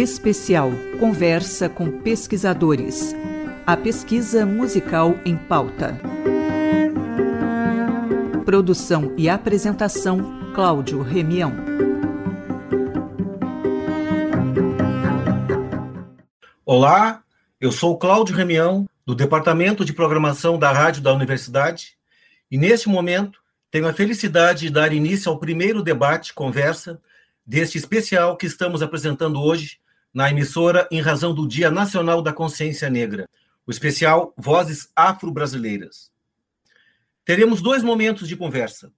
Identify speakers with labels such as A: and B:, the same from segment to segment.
A: Especial Conversa com pesquisadores. A pesquisa musical em pauta. Produção e apresentação Cláudio Remião.
B: Olá, eu sou Cláudio Remião, do Departamento de Programação da Rádio da Universidade, e neste momento tenho a felicidade de dar início ao primeiro debate, conversa, deste especial que estamos apresentando hoje na emissora em razão do Dia Nacional da Consciência Negra, o especial Vozes Afro-Brasileiras. Teremos dois momentos de conversa,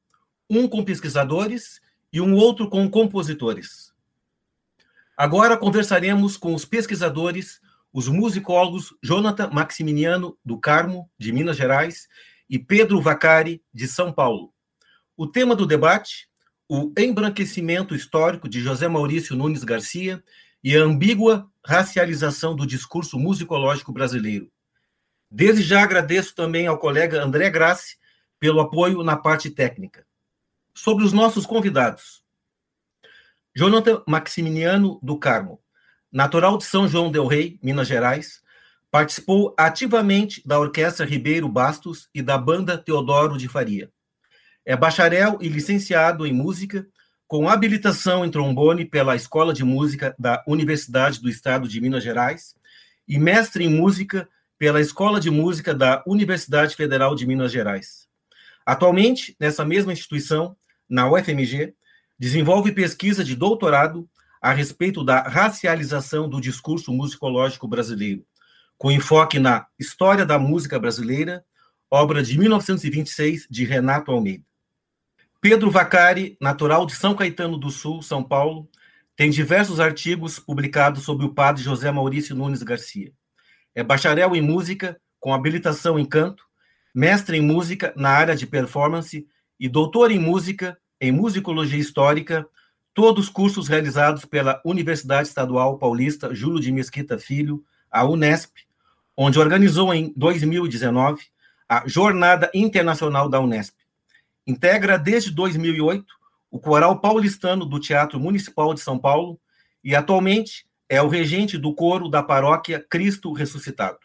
B: um com pesquisadores e um outro com compositores. Agora conversaremos com os pesquisadores, os musicólogos Jonathan Maximiliano do Carmo, de Minas Gerais, e Pedro Vacari, de São Paulo. O tema do debate, o embranquecimento histórico de José Maurício Nunes Garcia e a ambígua racialização do discurso musicológico brasileiro. Desde já agradeço também ao colega André Grassi pelo apoio na parte técnica. Sobre os nossos convidados. Jonathan Maximiliano do Carmo, natural de São João del Rei, Minas Gerais, participou ativamente da Orquestra Ribeiro Bastos e da Banda Teodoro de Faria. É bacharel e licenciado em música, com habilitação em trombone pela Escola de Música da Universidade do Estado de Minas Gerais e mestre em música pela Escola de Música da Universidade Federal de Minas Gerais. Atualmente, nessa mesma instituição, na UFMG, desenvolve pesquisa de doutorado a respeito da racialização do discurso musicológico brasileiro, com enfoque na História da Música Brasileira, obra de 1926 de Renato Almeida. Pedro Vacari, natural de São Caetano do Sul, São Paulo, tem diversos artigos publicados sobre o padre José Maurício Nunes Garcia. É bacharel em música, com habilitação em canto, mestre em música na área de performance e doutor em música, em musicologia histórica, todos cursos realizados pela Universidade Estadual Paulista Júlio de Mesquita Filho, a Unesp, onde organizou em 2019 a Jornada Internacional da Unesp. Integra desde 2008 o Coral Paulistano do Teatro Municipal de São Paulo e atualmente é o regente do coro da paróquia Cristo Ressuscitado.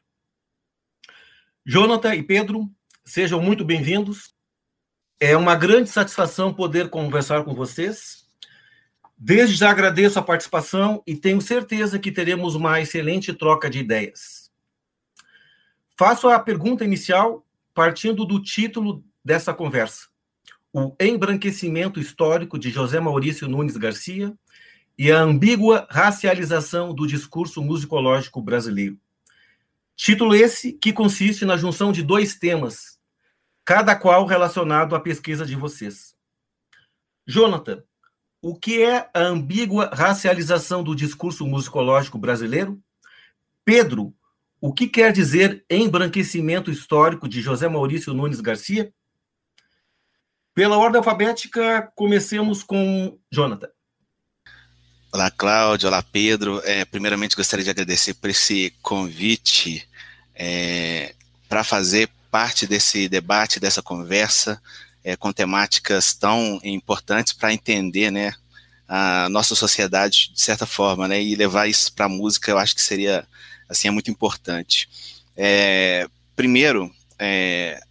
B: Jonathan e Pedro, sejam muito bem-vindos. É uma grande satisfação poder conversar com vocês. Desde já agradeço a participação e tenho certeza que teremos uma excelente troca de ideias. Faço a pergunta inicial partindo do título dessa conversa o embranquecimento histórico de José Maurício Nunes Garcia e a ambígua racialização do discurso musicológico brasileiro. Título esse que consiste na junção de dois temas, cada qual relacionado à pesquisa de vocês. Jonathan, o que é a ambígua racialização do discurso musicológico brasileiro? Pedro, o que quer dizer embranquecimento histórico de José Maurício Nunes Garcia? Pela ordem alfabética, comecemos com Jonathan.
C: Olá, Cláudio. Olá, Pedro. É, primeiramente, gostaria de agradecer por esse convite é, para fazer parte desse debate, dessa conversa, é, com temáticas tão importantes para entender né, a nossa sociedade, de certa forma, né, e levar isso para a música, eu acho que seria assim, é muito importante. É, primeiro, é,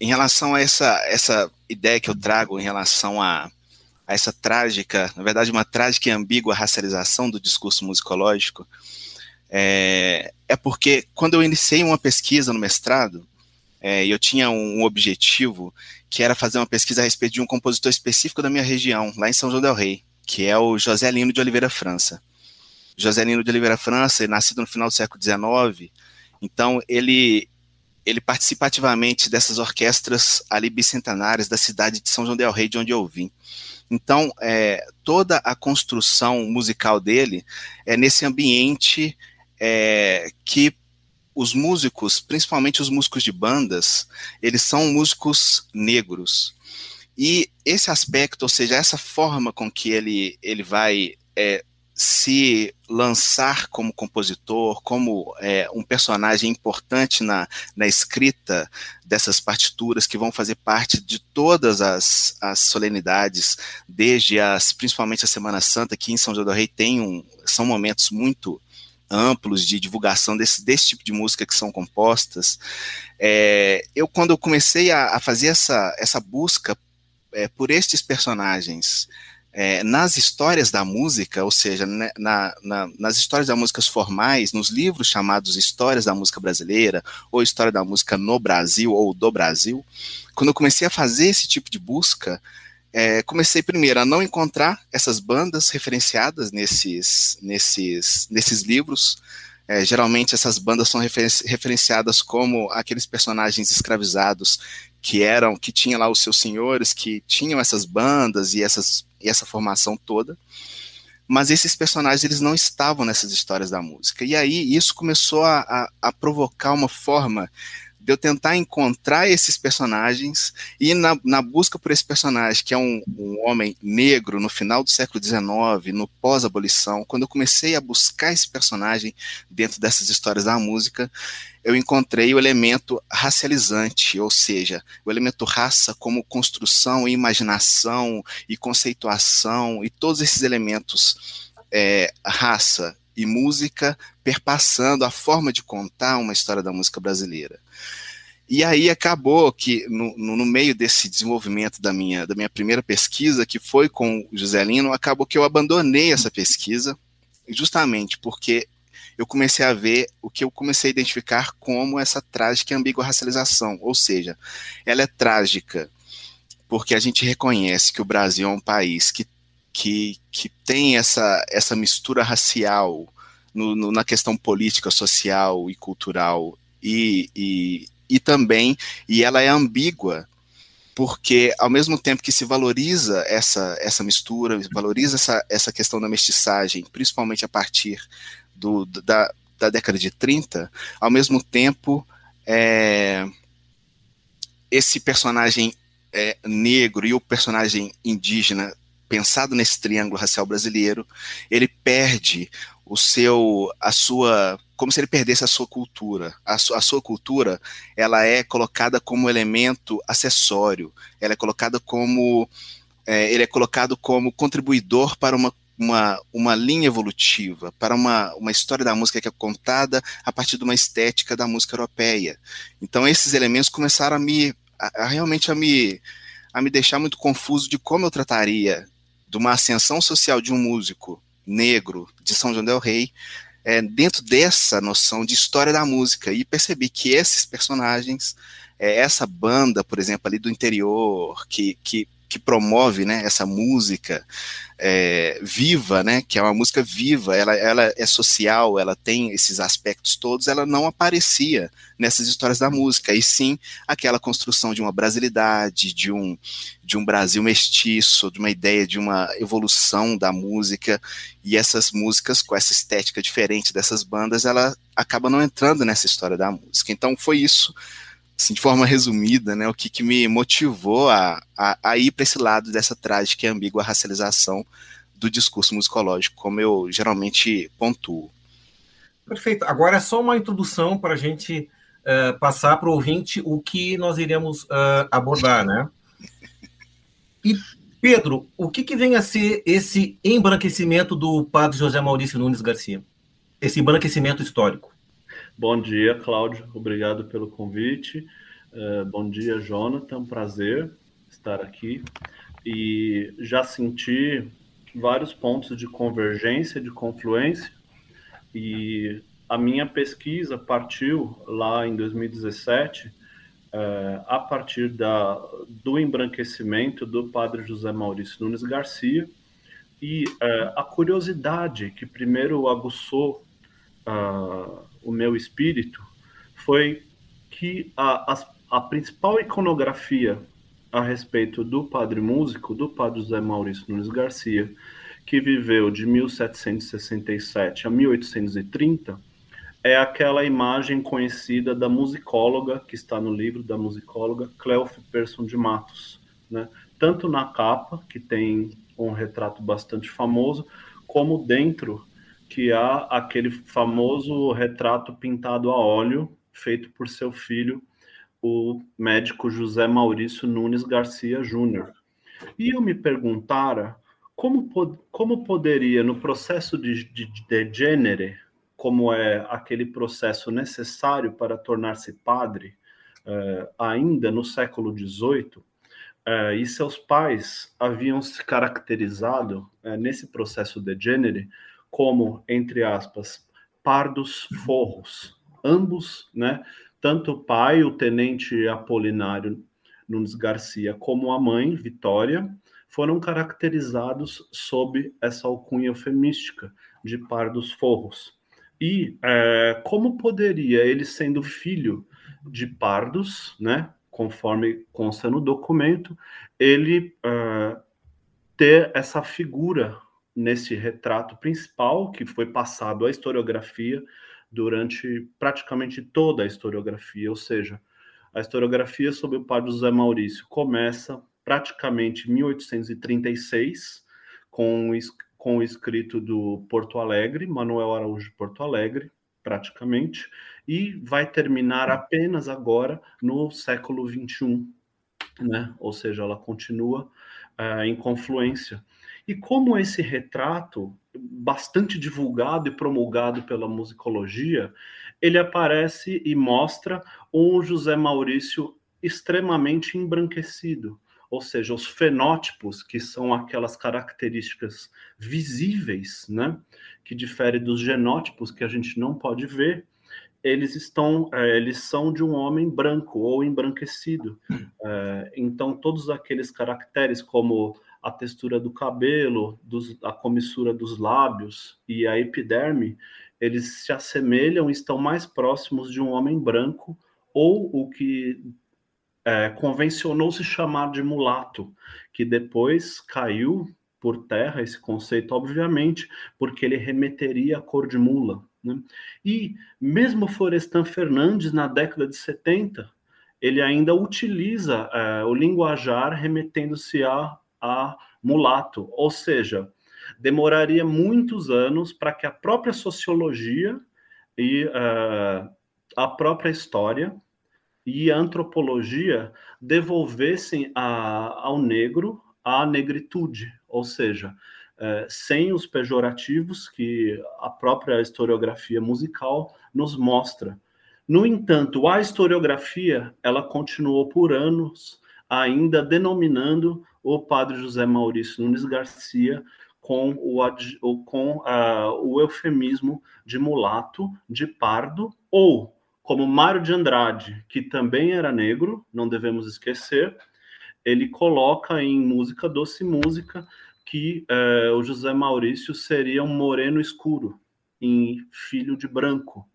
C: em relação a essa, essa ideia que eu trago em relação a, a essa trágica, na verdade, uma trágica e ambígua racialização do discurso musicológico, é, é porque quando eu iniciei uma pesquisa no mestrado, é, eu tinha um, objetivo que era fazer uma pesquisa a respeito de um compositor específico da minha região, lá em São João del Rei, que é o José Lino de Oliveira França. José Lino de Oliveira França, nascido no final do século XIX, então ele ele participa ativamente dessas orquestras ali bicentenárias da cidade de São João del Rei, de onde eu vim. Então, é, toda a construção musical dele é nesse ambiente é, que os músicos, principalmente os músicos de bandas, eles são músicos negros. E esse aspecto, ou seja, essa forma com que ele, ele vai é, se lançar como compositor, como é, um personagem importante na, na escrita dessas partituras que vão fazer parte de todas as, as solenidades, desde as, principalmente a Semana Santa, que em São João do Rei tem um, são momentos muito amplos de divulgação desse, desse tipo de música que são compostas. É, eu, quando eu comecei a, a fazer essa, essa busca é, por estes personagens, é, nas histórias da música, ou seja, né, na, na, nas histórias da música formais, nos livros chamados Histórias da Música Brasileira, ou História da Música no Brasil, ou do Brasil, quando eu comecei a fazer esse tipo de busca, é, comecei primeiro a não encontrar essas bandas referenciadas nesses, nesses, nesses livros. É, geralmente essas bandas são referenciadas como aqueles personagens escravizados que eram, que tinham lá os seus senhores, que tinham essas bandas e essas e essa formação toda. Mas esses personagens eles não estavam nessas histórias da música. E aí isso começou a, a, a provocar uma forma de eu tentar encontrar esses personagens e na, na busca por esse personagem, que é um, um, homem negro no final do século XIX, no pós-abolição, quando eu comecei a buscar esse personagem dentro dessas histórias da música, eu encontrei o elemento racializante, ou seja, o elemento raça como construção e imaginação e conceituação e todos esses elementos é, raça e música perpassando a forma de contar uma história da música brasileira. E aí acabou que, no, no, meio desse desenvolvimento da minha, da minha primeira pesquisa, que foi com o José Lino, acabou que eu abandonei essa pesquisa, justamente porque eu comecei a ver o que eu comecei a identificar como essa trágica e ambígua racialização, ou seja, ela é trágica porque a gente reconhece que o Brasil é um país que, que, que tem essa, essa mistura racial no, no, na questão política, social e cultural, e, e, e também, e ela é ambígua, porque ao mesmo tempo que se valoriza essa, essa mistura, valoriza essa, essa questão da mestiçagem, principalmente a partir do, da, da década de 30, ao mesmo tempo, é, esse personagem é, negro e o personagem indígena, pensado nesse triângulo racial brasileiro, ele perde o seu, a sua, como se ele perdesse a sua cultura. A, su, a sua cultura, ela é colocada como elemento acessório, ela é colocada como, é, ele é colocado como contribuidor para uma uma, uma linha evolutiva, para uma, uma história da música que é contada a partir de uma estética da música europeia. Então esses elementos começaram a me a, a realmente a me a me deixar muito confuso de como eu trataria de uma ascensão social de um músico negro de São João del Rei é, dentro dessa noção de história da música. E percebi que esses personagens, é, essa banda, por exemplo, ali do interior, que, que que promove né, essa música é, viva, né, que é uma música viva, ela, ela é social, ela tem esses aspectos todos, ela não aparecia nessas histórias da música, e sim aquela construção de uma brasilidade, de um, de um Brasil mestiço, de uma ideia de uma evolução da música, e essas músicas com essa estética diferente dessas bandas, ela acaba não entrando nessa história da música. Então foi isso assim, de forma resumida, né, o que, que me motivou a, a, a ir para esse lado dessa trágica e ambígua racialização do discurso musicológico, como eu geralmente pontuo.
B: Perfeito. Agora é só uma introdução para a gente uh, passar para o ouvinte o que nós iremos uh, abordar, né? E, Pedro, o que, que vem a ser esse embranquecimento do padre José Maurício Nunes Garcia? Esse embranquecimento histórico?
D: Bom dia, Cláudio. Obrigado pelo convite. Uh, bom dia, Jonathan. Prazer estar aqui. E já senti vários pontos de convergência, de confluência. E a minha pesquisa partiu lá em 2017 uh, eh, a partir da, do embranquecimento do padre José Maurício Nunes Garcia e uh, a curiosidade que primeiro aguçou uh, o meu espírito foi que a, a, a principal iconografia a respeito do padre músico, do padre José Maurício Nunes Garcia, que viveu de 1767 a 1830, é aquela imagem conhecida da musicóloga, que está no livro da musicóloga Cleof Persson de Matos. Né? Tanto na capa, que tem um retrato bastante famoso, como dentro que há aquele famoso retrato pintado a óleo feito por seu filho, o médico José Maurício Nunes Garcia Júnior. E eu me perguntara como, como poderia, no processo de, de, de como é aquele processo necessário para tornar-se padre, eh, ainda no século XVIII, eh, e seus pais haviam se caracterizado eh, nesse processo de gênero como, entre aspas, pardos forros, ambos, né, tanto o pai, o tenente Apolinário Nunes Garcia, como a mãe, Vitória, foram caracterizados sob essa alcunha eufemística de pardos forros. E é, como poderia ele, sendo filho de pardos, né, conforme consta no documento, ele uh, ter essa figura nesse retrato principal que foi passado à historiografia durante praticamente toda a historiografia, ou seja, a historiografia sobre o padre José Maurício começa praticamente em 1836 com, com o escrito do Porto Alegre, Manuel Araújo de Porto Alegre, praticamente, e vai terminar apenas agora no século XXI, né? Ou seja, ela continua uh, em confluência. E como esse retrato, bastante divulgado e promulgado pela musicologia, ele aparece e mostra um José Maurício extremamente embranquecido, ou seja, os fenótipos, que são aquelas características visíveis, né, que difere dos genótipos que a gente não pode ver, eles estão, é, eles são de um homem branco ou embranquecido. É, então, todos aqueles caracteres como a textura do cabelo, dos, a comissura dos lábios e a epiderme, eles se assemelham e estão mais próximos de um homem branco ou o que é, convencionou se chamar de mulato, que depois caiu por terra esse conceito, obviamente, porque ele remeteria à cor de mula. Né? E mesmo Florestan Fernandes, na década de 70, ele ainda utiliza é, o linguajar remetendo-se a a mulato, ou seja, demoraria muitos anos para que a própria sociologia e uh, a própria história e a antropologia devolvessem a, ao negro a negritude, ou seja, uh, sem os pejorativos que a própria historiografia musical nos mostra. No entanto, a historiografia ela continuou por anos ainda denominando o padre José Maurício Nunes Garcia com o, com, uh, o eufemismo de mulato, de pardo, ou como Mário de Andrade, que também era negro, não devemos esquecer, ele coloca em Música Doce Música que uh, o José Maurício seria um moreno escuro, em filho de branco.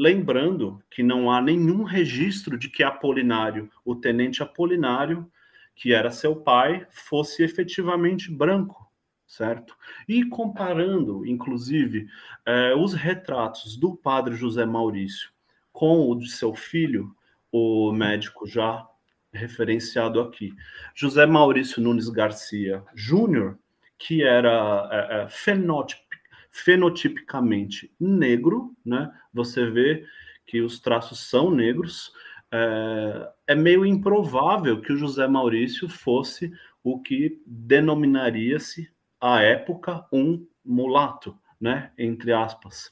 D: Lembrando que não há nenhum registro de que Apolinário, o tenente Apolinário, que era seu pai, fosse efetivamente branco, certo? E comparando, inclusive, eh, os retratos do padre José Maurício com o de seu filho, o médico já referenciado aqui, José Maurício Nunes Garcia Júnior, que era é, fenotip, fenotipicamente negro, né? Você vê que os traços são negros, é, é meio improvável que o José Maurício fosse o que denominaria-se à época um mulato, né, entre aspas.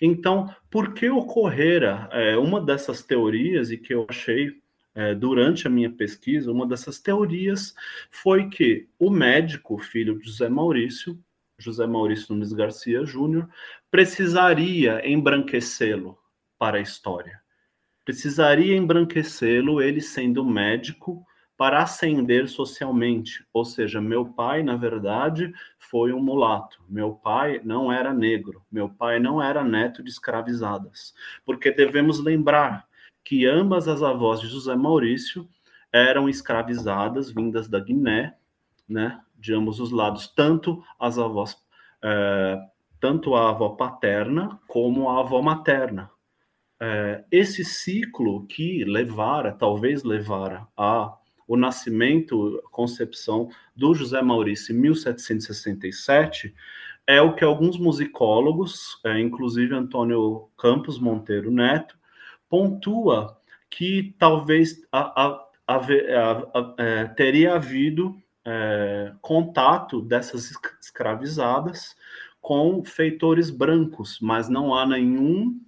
D: Então, por que ocorrera é, uma dessas teorias e que eu achei é, durante a minha pesquisa, uma dessas teorias foi que o médico, filho de José Maurício, José Maurício Nunes Garcia Júnior, precisaria embranquecê-lo para a história precisaria embranquecê-lo, ele sendo médico, para ascender socialmente. Ou seja, meu pai, na verdade, foi um mulato. Meu pai não era negro. Meu pai não era neto de escravizadas. Porque devemos lembrar que ambas as avós de José Maurício eram escravizadas, vindas da Guiné, né, de ambos os lados, tanto as avós, é, tanto a avó paterna como a avó materna. É, esse ciclo que levara, talvez levara a o nascimento, concepção do José Maurício em 1767, é o que alguns musicólogos, é, inclusive Antônio Campos Monteiro Neto, pontua que talvez a, a, a, é, teria havido é, contato dessas escravizadas com feitores brancos, mas não há nenhum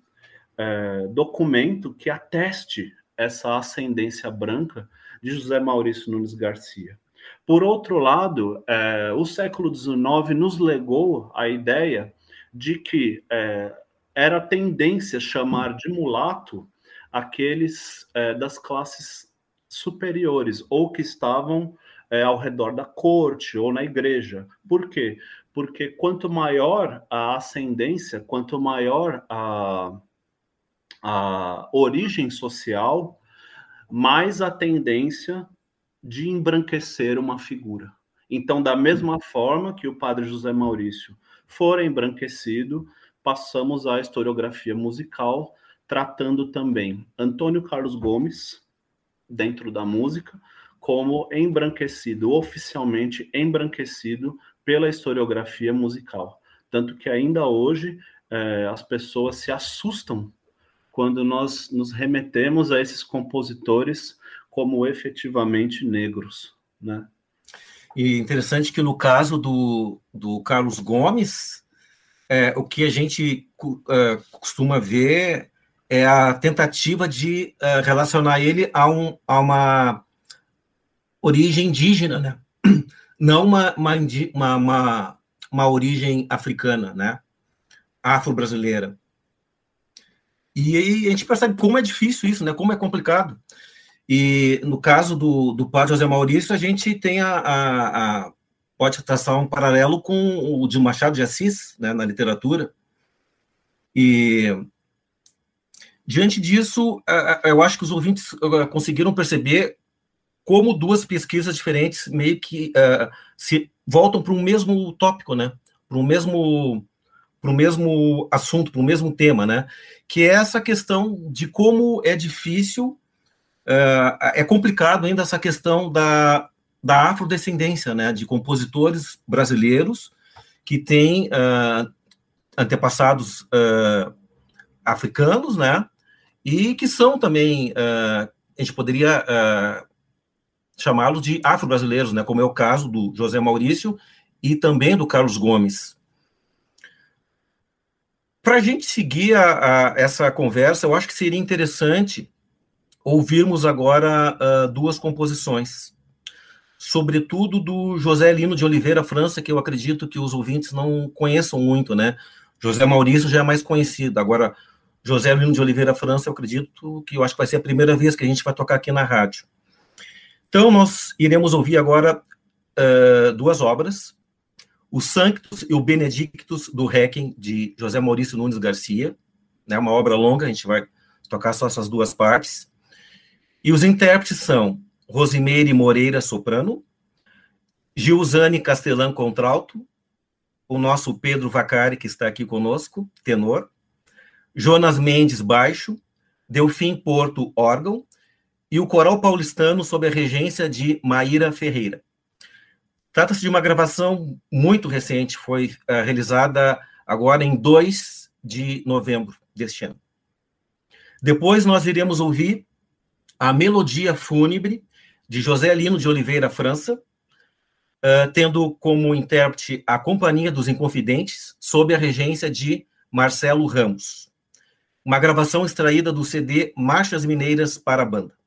D: é, documento que ateste essa ascendência branca de José Maurício Nunes Garcia. Por outro lado, é, o século XIX nos legou a ideia de que é, era tendência chamar de mulato aqueles é, das classes superiores ou que estavam é, ao redor da corte ou na igreja. Por quê? Porque quanto maior a ascendência, quanto maior a, a origem social, mais a tendência de embranquecer uma figura. Então, da mesma forma que o padre José Maurício for embranquecido, passamos à historiografia musical, tratando também Antônio Carlos Gomes, dentro da música, como embranquecido, oficialmente embranquecido pela historiografia musical. Tanto que ainda hoje eh, as pessoas se assustam quando nós nos remetemos a esses compositores como efetivamente negros, né?
B: E interessante que no caso do, do Carlos Gomes, é, o que a gente é, costuma ver é a tentativa de é, relacionar ele a, um, a uma origem indígena, né? Não uma, uma, uma, uma origem africana, né? Afro-brasileira. E aí a gente percebe como é difícil isso, né? Como é complicado. E no caso do, do padre José Maurício, a gente tem a, a, a pode traçar um paralelo com o de Machado de Assis, né, na literatura. E diante disso, eu acho que os ouvintes conseguiram perceber como duas pesquisas diferentes meio que uh, se voltam para um mesmo tópico, né? Para o mesmo para o mesmo assunto, para o mesmo tema, né? Que é essa questão de como é difícil uh, é complicado ainda essa questão da, da afrodescendência, né, de compositores brasileiros que têm uh, antepassados uh, africanos, né, e que são também, a gente poderia chamá-los de afro-brasileiros, né, como é o caso do José Maurício e também do Carlos Gomes. Para a gente seguir a, a, essa conversa, eu acho que seria interessante ouvirmos agora uh, duas composições, sobretudo do José Lino de Oliveira França, que eu acredito que os ouvintes não conheçam muito, né? José Maurício já é mais conhecido. Agora, José Lino de Oliveira França, eu acredito que eu acho que vai ser a primeira vez que a gente vai tocar aqui na rádio. Então, nós iremos ouvir agora uh, duas obras, o Sanctus e o Benedictus do Requiem, de José Maurício Nunes Garcia, né, uma obra longa, a gente vai tocar só essas duas partes. E os intérpretes são Rosimeire Moreira, soprano, Gilzane Castelã, contralto, o nosso Pedro Vacari, que está aqui conosco, tenor, Jonas Mendes, baixo, Delfim Porto, órgão, e o coral paulistano sob a regência de Maíra Ferreira. Trata-se de uma gravação muito recente, foi uh, realizada agora em 2 de novembro deste ano. Depois nós iremos ouvir a Melodia Fúnebre, de José Lino de Oliveira França, uh, tendo como intérprete a Companhia dos Inconfidentes, sob a regência de Marcelo Ramos. Uma gravação extraída do CD Marchas Mineiras para a Banda.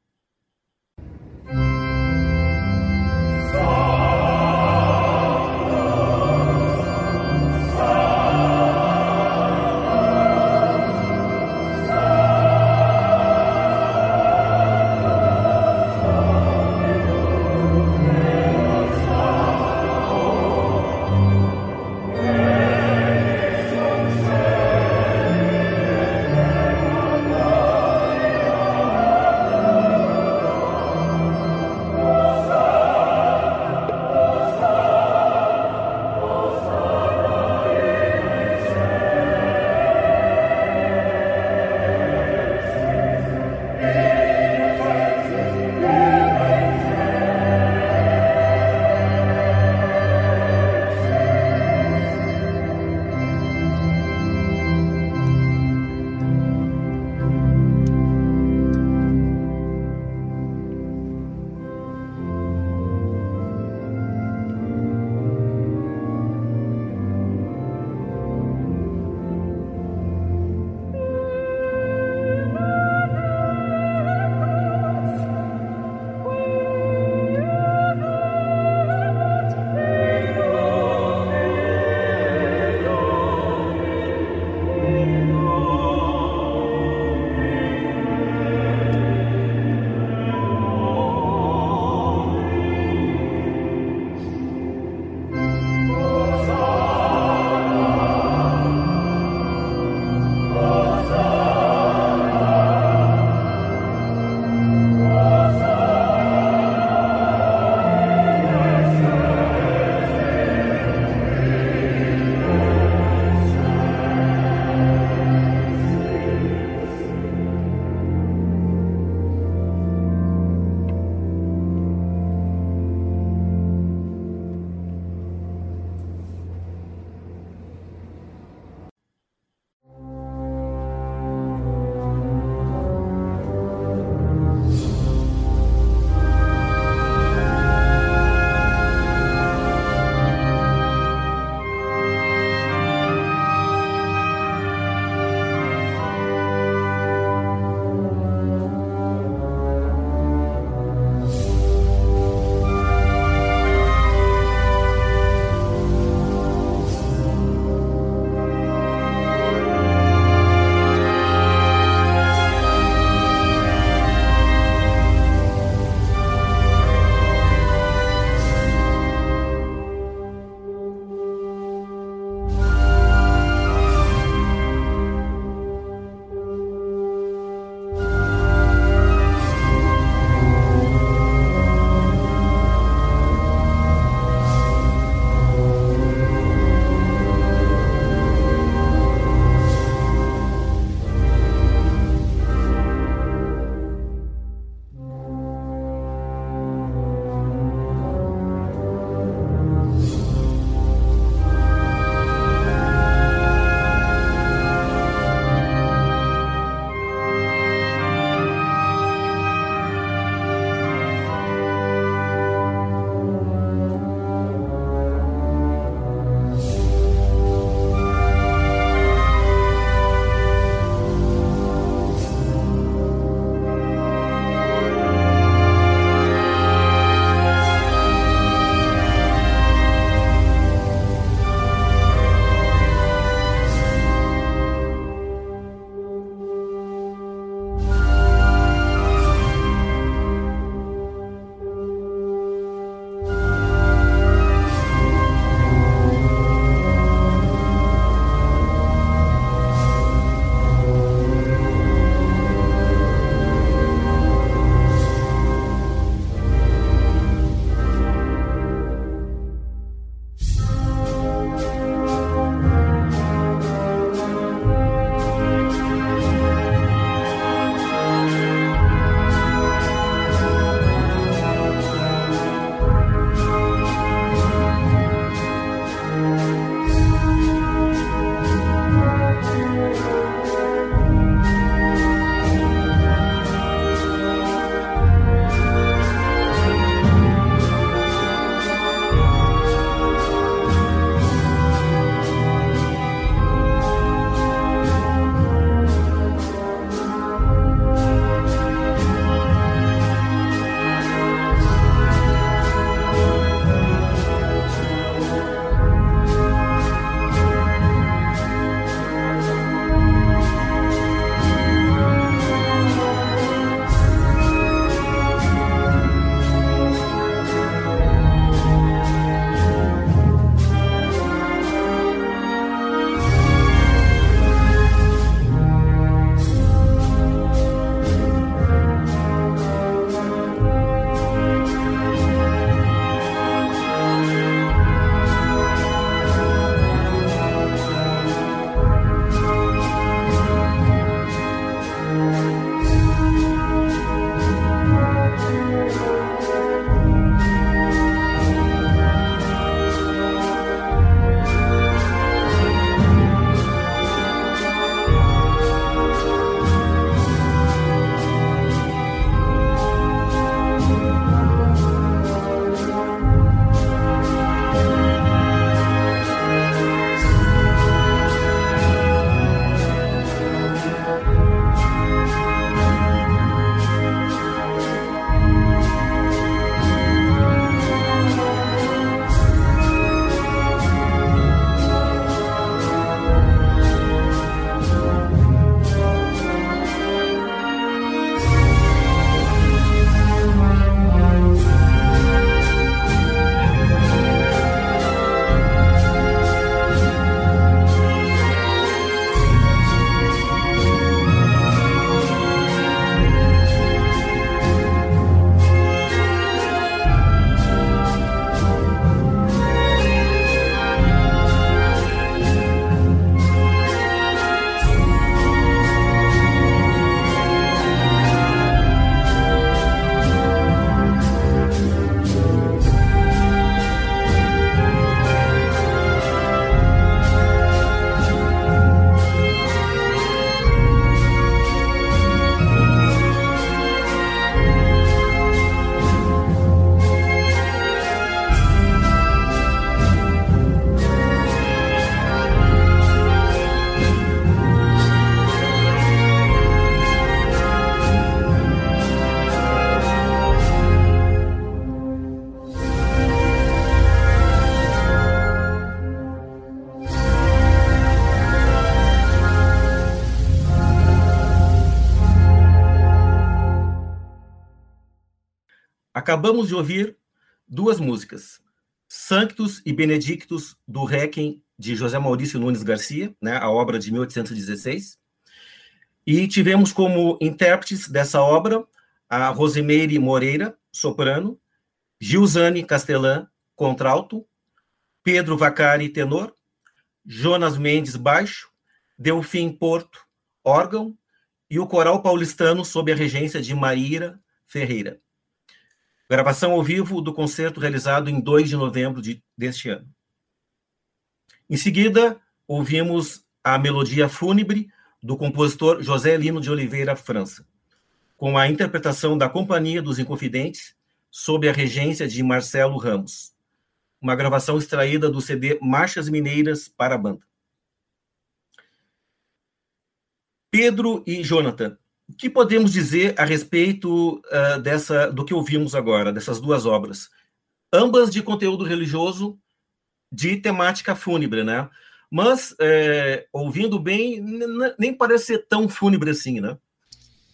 B: Acabamos de ouvir duas músicas, Sanctus e Benedictus, do Requiem, de José Maurício Nunes Garcia, né, a obra de 1816. E tivemos como intérpretes dessa obra a Rosemeire Moreira, soprano, Gilzane Castelã, contralto, Pedro Vacari, tenor, Jonas Mendes, baixo, Delfim Porto, órgão, e o coral paulistano sob a regência de Maíra Ferreira. Gravação ao vivo do concerto realizado em 2 de novembro de, deste ano. Em seguida, ouvimos a melodia fúnebre do compositor José Lino de Oliveira França, com a interpretação da Companhia dos Inconfidentes, sob a regência de Marcelo Ramos. Uma gravação extraída do CD Marchas Mineiras para a Banda. Pedro e Jonathan, o que podemos dizer a respeito uh, dessa, do que ouvimos agora, dessas duas obras? Ambas de conteúdo religioso, de temática fúnebre, né? Mas, é, ouvindo bem, nem parece ser tão fúnebre assim, né?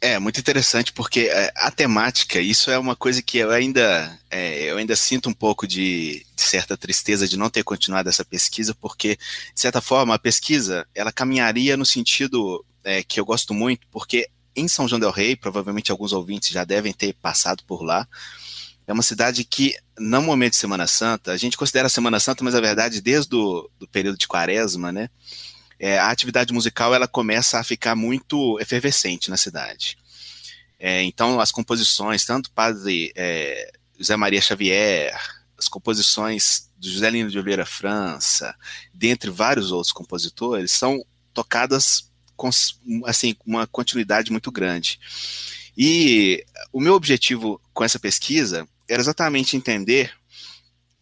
C: É, muito interessante, porque é, a temática, isso é uma coisa que eu ainda, é, eu ainda sinto um pouco de, de, certa tristeza de não ter continuado essa pesquisa, porque, de certa forma, a pesquisa, ela caminharia no sentido é, que eu gosto muito, porque em São João del Rei, provavelmente alguns ouvintes já devem ter passado por lá, é uma cidade que, no momento de Semana Santa, a gente considera a Semana Santa, mas a verdade, desde o do período de quaresma, né, é, a atividade musical ela começa a ficar muito efervescente na cidade. É, então, as composições, tanto Padre é, José Maria Xavier, as composições do José Lino de Oliveira França, dentre vários outros compositores, são tocadas assim, uma continuidade muito grande. E o meu objetivo com essa pesquisa era exatamente entender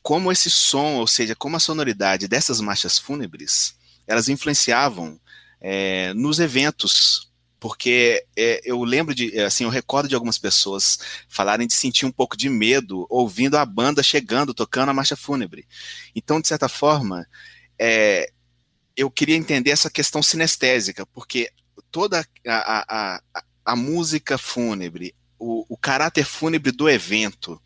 C: como esse som, ou seja, como a sonoridade dessas marchas fúnebres, elas influenciavam é, nos eventos, porque é, eu lembro de, assim, eu recordo de algumas pessoas falarem de sentir um pouco de medo ouvindo a banda chegando, tocando a marcha fúnebre. Então, de certa forma, é, eu queria entender essa questão sinestésica, porque toda a, a, a, a música fúnebre, o, o, caráter fúnebre do evento,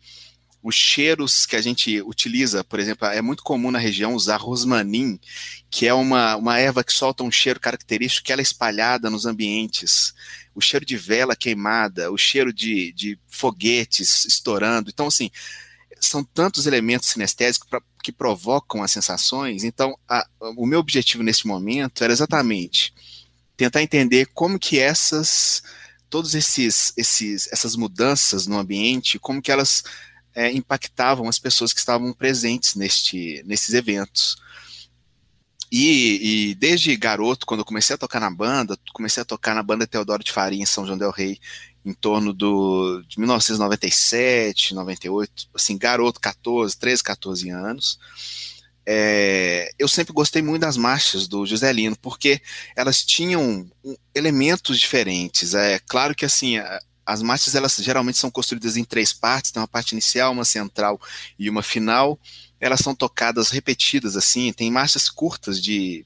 C: os cheiros que a gente utiliza, por exemplo, é muito comum na região usar rosmanin, que é uma, uma erva que solta um cheiro característico que ela é espalhada nos ambientes. O cheiro de vela queimada, o cheiro de, de foguetes estourando. Então, assim, são tantos elementos sinestésicos pra, que provocam as sensações. Então, a, o meu objetivo nesse momento era exatamente tentar entender como que essas todos esses, esses essas mudanças no ambiente, como que elas é, impactavam as pessoas que estavam presentes neste, nesses eventos. E, e, desde garoto, quando eu comecei a tocar na banda, comecei a tocar na banda Teodoro de Faria em São João del Rei, em torno do, de 1997, 98, assim, garoto, 14, 13, 14 anos. É, eu sempre gostei muito das marchas do Joselino, porque elas tinham elementos diferentes. É claro que assim, as marchas elas geralmente são construídas em três partes, tem uma parte inicial, uma central e uma final. Elas são tocadas repetidas assim, tem marchas curtas de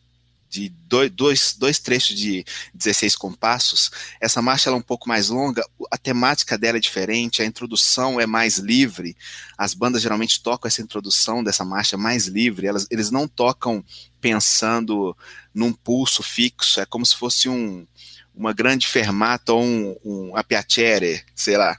C: de dois, dois, dois trechos de 16 compassos. Essa marcha é um pouco mais longa, a temática dela é diferente, a introdução é mais livre. As bandas geralmente tocam essa introdução dessa marcha mais livre, elas, eles não tocam pensando num pulso fixo, é como se fosse um, uma grande fermata ou um, um apiacere, sei lá.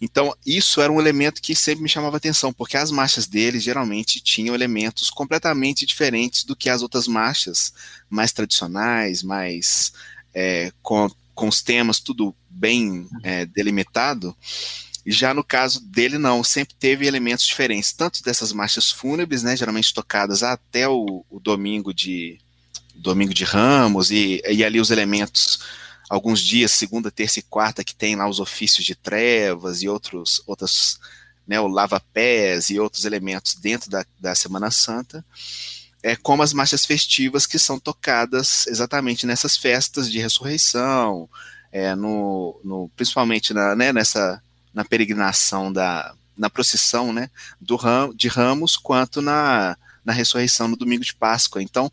C: Então, isso era um elemento que sempre me chamava atenção, porque as marchas dele geralmente tinham elementos completamente diferentes do que as outras marchas mais tradicionais, mais é, com, com os temas tudo bem é, delimitado. Já no caso dele, não, sempre teve elementos diferentes, tanto dessas marchas fúnebres, né, geralmente tocadas até o, o domingo de domingo de Ramos, e, e ali os elementos alguns dias, segunda, terça e quarta, que tem lá os ofícios de trevas e outros, outras, né, o lava-pés e outros elementos dentro da, da Semana Santa, é como as marchas festivas que são tocadas exatamente nessas festas de ressurreição, é, no, no, principalmente na, né, nessa, na peregrinação da, na procissão, né, do ram, de Ramos, quanto na, na ressurreição no domingo de Páscoa. Então,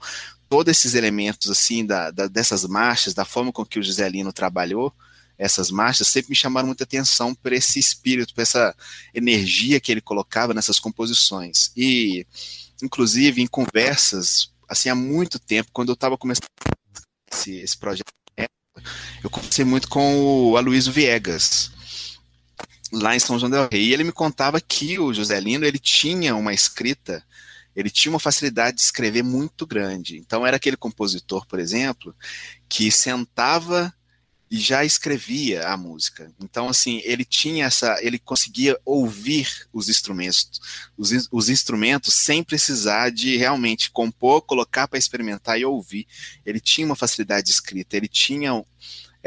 C: todos esses elementos assim da, da, dessas marchas, da forma com que o Giselino trabalhou, essas marchas sempre me chamaram muita atenção por esse espírito, por essa energia que ele colocava nessas composições. E, inclusive, em conversas, assim, há muito tempo, quando eu estava começando esse, esse projeto, eu conversei muito com o Aloysio Viegas, lá em São João del Rei, e ele me contava que o Joselino, ele tinha uma escrita, ele tinha uma facilidade de escrever muito grande. Então, era aquele compositor, por exemplo, que sentava e já escrevia a música. Então, assim, ele tinha essa, ele conseguia ouvir os instrumentos, os, os instrumentos sem precisar de realmente compor, colocar para experimentar e ouvir. Ele tinha uma facilidade de escrita, ele tinha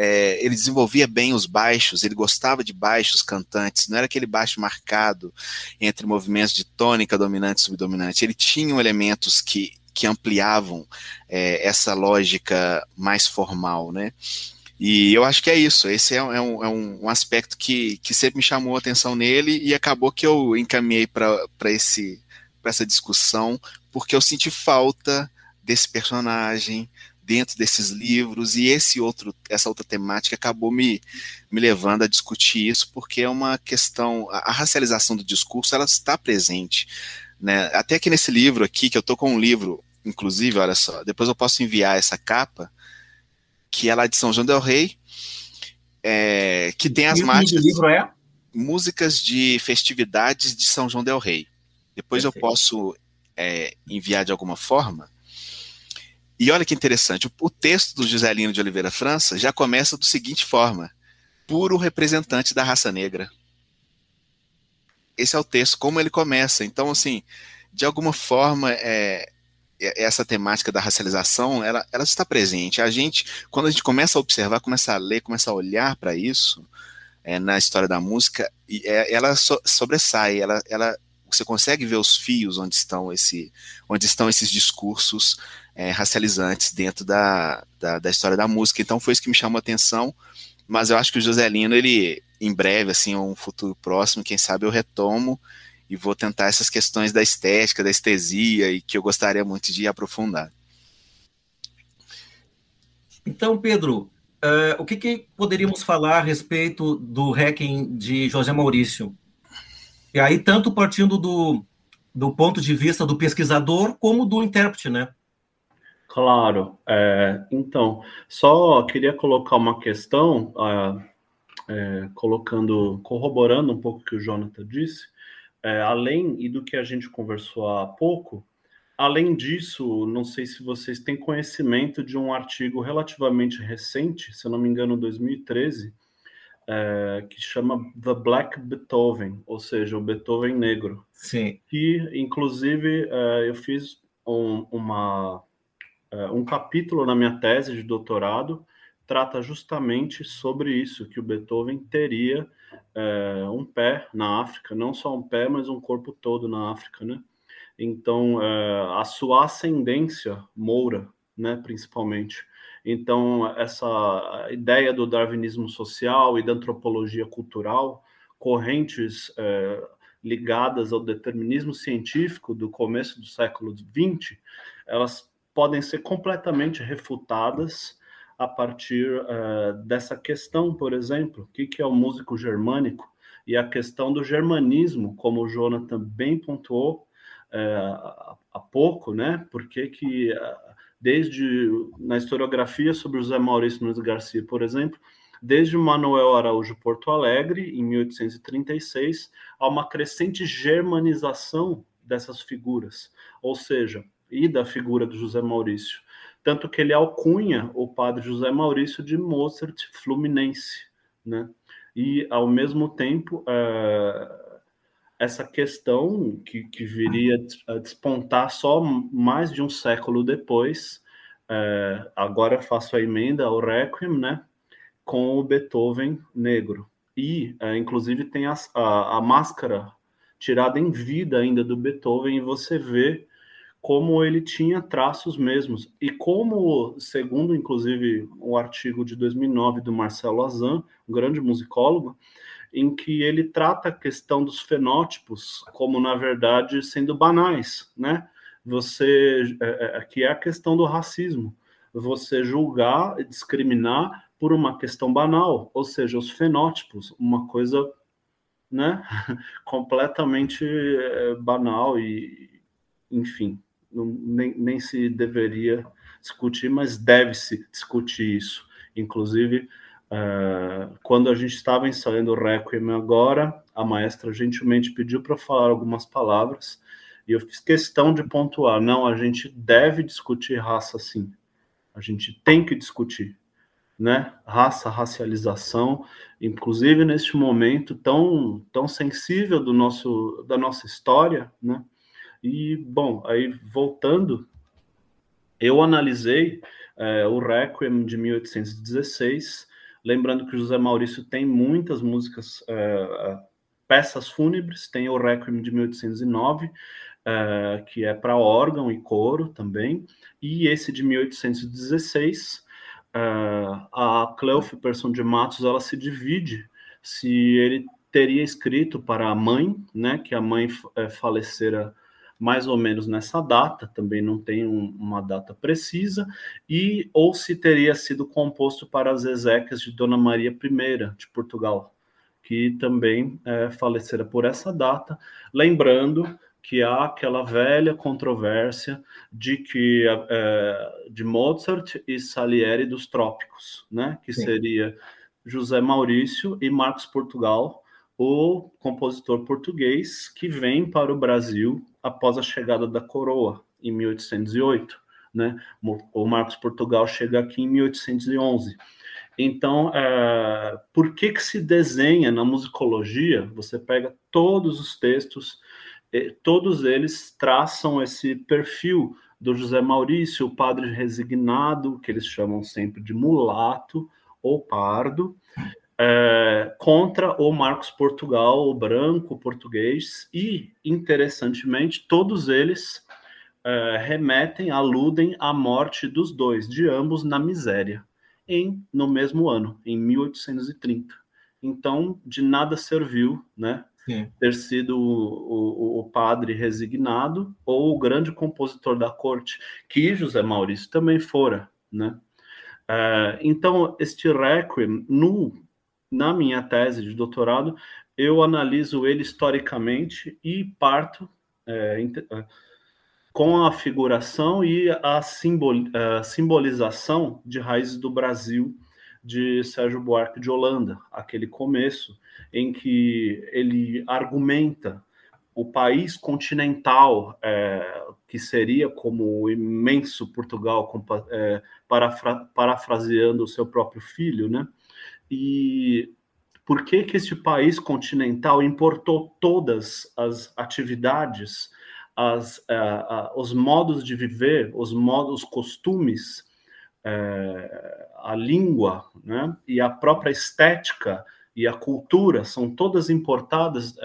C: é, ele desenvolvia bem os baixos, ele gostava de baixos cantantes, não era aquele baixo marcado entre movimentos de tônica dominante e subdominante. Ele tinha elementos que, que ampliavam é, essa lógica mais formal, né? E eu acho que é isso. Esse é, é, um, é um, aspecto que, que sempre me chamou a atenção nele e acabou que eu encaminhei para essa discussão, porque eu senti falta desse personagem dentro desses livros e esse outro, essa outra temática acabou me, me levando a discutir isso, porque é uma questão, a, a racialização do discurso, ela está presente. Né? Até que nesse livro aqui, que eu estou com um livro, inclusive, olha só, depois eu posso enviar essa capa, que é lá de São João del Rei, é, que tem as marchas. livro é? Músicas de festividades de São João del Rei. Depois Perfeito. eu posso é, enviar de alguma forma. E olha que interessante, o, texto do Joselino de Oliveira França já começa da seguinte forma: puro representante da raça negra. Esse é o texto, como ele começa. Então, assim, de alguma forma, é, essa temática da racialização, ela, ela está presente. A gente, quando a gente começa a observar, começa a ler, começa a olhar para isso é, na história da música, e, é, ela so, sobressai, ela, ela, você consegue ver os fios onde estão, esse, onde estão esses discursos é, racializantes dentro da, da, da, história da música. Então foi isso que me chamou a atenção, mas eu acho que o Joselino, ele, em breve, assim, um futuro próximo, quem sabe eu retomo e vou tentar essas questões da estética, da estesia, e que eu gostaria muito de aprofundar.
B: Então, Pedro, uh, o que, que, poderíamos falar a respeito do Hacking de José Maurício? E aí, tanto partindo do, do ponto de vista do pesquisador, como do intérprete, né?
D: Claro. É, então, só queria colocar uma questão, uh, é, colocando, corroborando um pouco o que o Jonathan disse é, além e do que a gente conversou há pouco, além disso, não sei se vocês têm conhecimento de um artigo relativamente recente, se eu não me engano, 2013, é, que chama The Black Beethoven, ou seja, o Beethoven negro.
B: Sim.
D: Que, inclusive, é, eu fiz um, uma, um capítulo na minha tese de doutorado, trata justamente sobre isso, que o Beethoven teria é, um pé na África, não só um pé, mas um corpo todo na África, né? Então, é, a sua ascendência moura, né, principalmente. Então, essa ideia do darwinismo social e da antropologia cultural, correntes é, ligadas ao determinismo científico do começo do século XX, elas podem ser completamente refutadas a partir uh, dessa questão, por exemplo, o que, que é o músico germânico e a questão do germanismo, como o Jonathan bem pontuou uh, há pouco, né? Porque que uh, desde na historiografia sobre José Maurício Nunes Garcia, por exemplo, desde Manuel Araújo Porto Alegre, em 1836, há uma crescente germanização dessas figuras, ou seja, e da figura do José Maurício tanto que ele alcunha o padre José Maurício de Mozart Fluminense, né? E, ao mesmo tempo, uh, essa questão que, que viria a despontar só mais de um século depois, uh, agora faço a emenda ao Requiem, né? Com o Beethoven negro. E, uh, inclusive, tem a, a, a máscara tirada em vida ainda do Beethoven, e você vê como ele tinha traços mesmos. E como, segundo inclusive o artigo de 2009 do Marcelo Azan, um grande musicólogo, em que ele trata a questão dos fenótipos como, na verdade, sendo banais, né? Você, é, é, que é a questão do racismo. Você julgar, discriminar por uma questão banal, ou seja, os fenótipos, uma coisa né, completamente é, banal e, enfim, não, nem, nem se deveria discutir, mas deve-se discutir isso. Inclusive, uh, quando a gente estava ensaiando o Requiem agora, a maestra gentilmente pediu para falar algumas palavras e eu fiz questão de pontuar: não, a gente deve discutir raça sim. A gente tem que discutir, né? Raça, racialização, inclusive neste momento tão tão sensível do nosso da nossa história, né? E bom, aí voltando, eu analisei é, o Requiem de 1816, lembrando que José Maurício tem muitas músicas, é, peças fúnebres, tem o Requiem de 1809, é, que é para órgão e coro também, e esse de 1816, é, a Cleof Person de Matos, ela se divide se ele teria escrito para a mãe, né, que a mãe falecera mais ou menos nessa data, também não tem um, uma data precisa, e ou se teria sido composto para as exéquias de Dona Maria I de Portugal, que também é, falecera por essa data, lembrando que há aquela velha controvérsia de que é, de Mozart e Salieri dos Trópicos, né, que Sim. seria José Maurício e Marcos Portugal, o compositor português que vem para o Brasil após a chegada da coroa em 1808, né? O Marcos Portugal chega aqui em 1811. Então, é, por que que se desenha na musicologia? Você pega todos os textos, todos eles traçam esse perfil do José Maurício, o padre resignado, que eles chamam sempre de mulato ou pardo, é, contra o Marcos Portugal, o branco português, e, interessantemente, todos eles é, remetem, aludem à morte dos dois, de ambos na miséria, em no mesmo ano, em 1830. Então, de nada serviu, né? Sim. Ter sido o, o, o, padre resignado ou o grande compositor da corte, que José Maurício também fora, né? É, então, este Requiem, no na minha tese de doutorado, eu analiso ele historicamente e parto é, é com a figuração e a, simbol, a simbolização de raízes do Brasil de Sérgio Buarque de Holanda, aquele começo em que ele argumenta o país continental, é, que seria como o imenso Portugal, é, parafra, parafraseando o seu próprio filho, né? E por que, que este país continental importou todas as atividades, as, uh, uh, os modos de viver, os modos, os costumes, uh, a língua né, e a própria estética e a cultura são todas importadas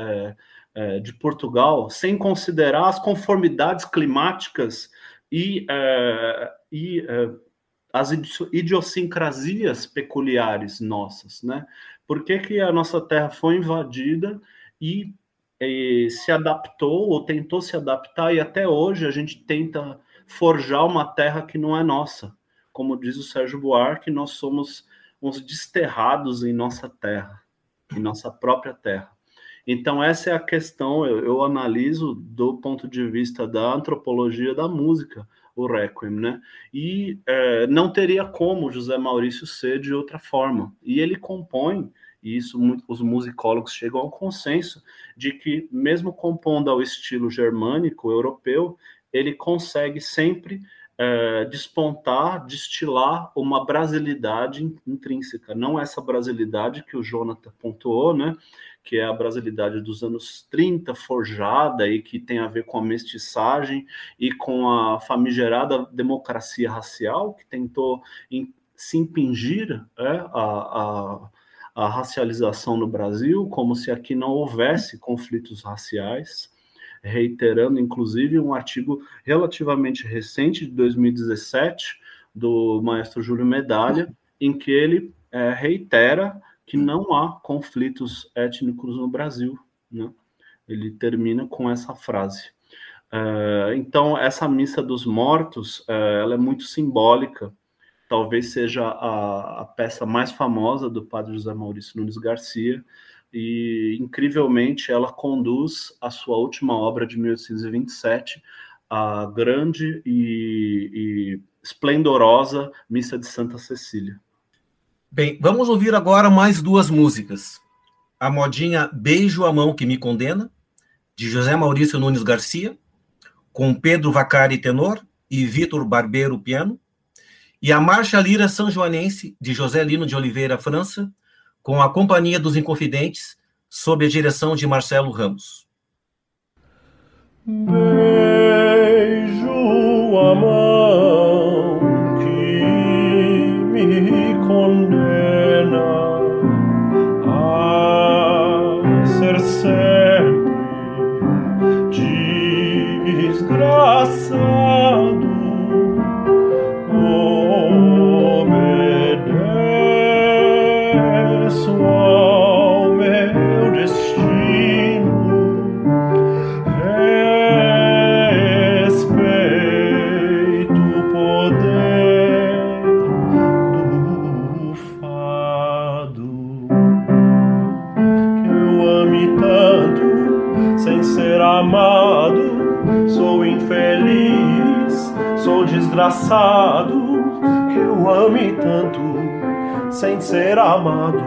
D: de Portugal, sem considerar as conformidades climáticas e, e as idiosincrasias peculiares nossas, né? Por que, que a nossa terra foi invadida e, e se adaptou ou tentou se adaptar e até hoje a gente tenta forjar uma terra que não é nossa. Como diz o Sérgio Buarque, nós somos uns desterrados em nossa terra, em nossa própria terra. Então, essa é a questão, eu, eu analiso do ponto de vista da antropologia da música o Requiem, né? E é, não teria como José Maurício ser de outra forma. E ele compõe, e isso os musicólogos chegam ao consenso, de que, mesmo compondo ao estilo germânico, europeu, ele consegue sempre é, despontar, destilar uma brasilidade intrínseca, não essa brasilidade que o Jonathan pontuou, né? Que é a brasilidade dos anos 30, forjada e que tem a ver com a mestiçagem e com a famigerada democracia racial, que tentou se impingir é, a, a, a racialização no Brasil, como se aqui não houvesse conflitos raciais reiterando inclusive um artigo relativamente recente de 2017 do maestro Júlio Medalha, em que ele é, reitera que não há conflitos étnicos no Brasil. Né? Ele termina com essa frase. É, então, essa missa dos mortos, é, ela é muito simbólica,
E: talvez seja a, a peça mais famosa do padre José Maurício Nunes Garcia, e incrivelmente ela conduz a sua última obra de 1827, a grande e, e esplendorosa Missa de Santa Cecília.
B: Bem, vamos ouvir agora mais duas músicas. A modinha Beijo a Mão que Me Condena, de José Maurício Nunes Garcia, com Pedro Vacari tenor e Vitor Barbeiro piano, e a Marcha Lira São Joanense, de José Lino de Oliveira França, com a Companhia dos Inconfidentes, sob a direção de Marcelo Ramos.
D: Beijo a mão que eu ame tanto sem ser amado.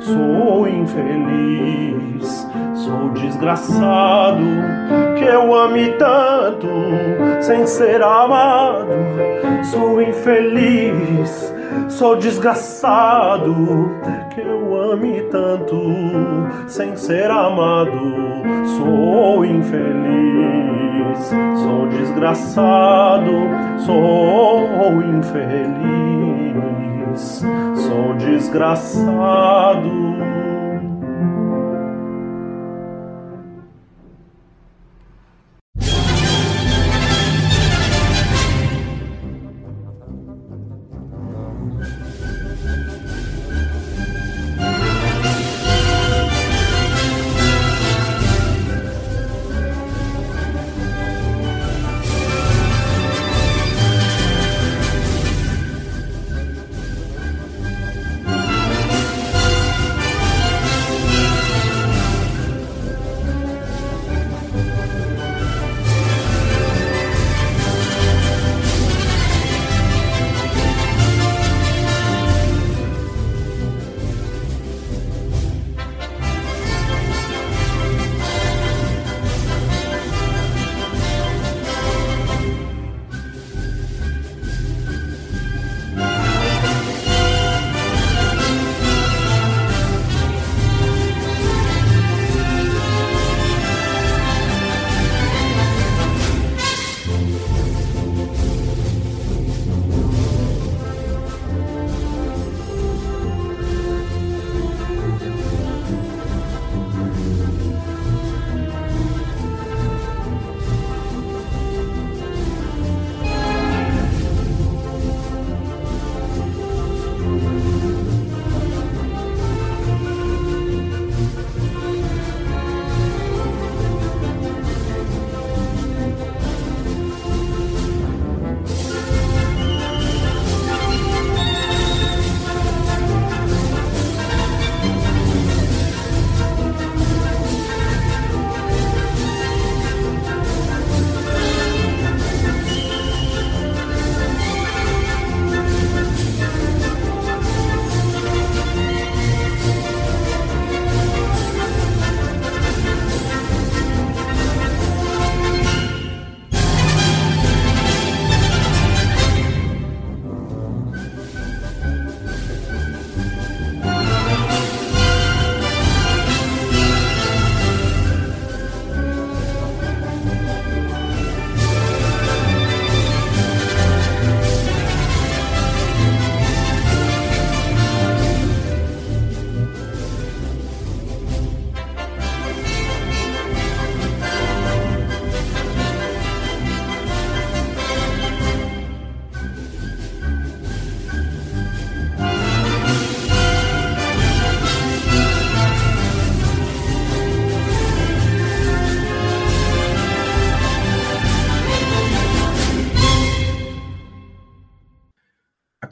D: Sou infeliz, sou desgraçado que eu ame tanto sem ser amado. Sou infeliz, sou desgraçado que eu ame tanto sem ser amado. Sou infeliz, sou desgraçado, sou infeliz, sou desgraçado.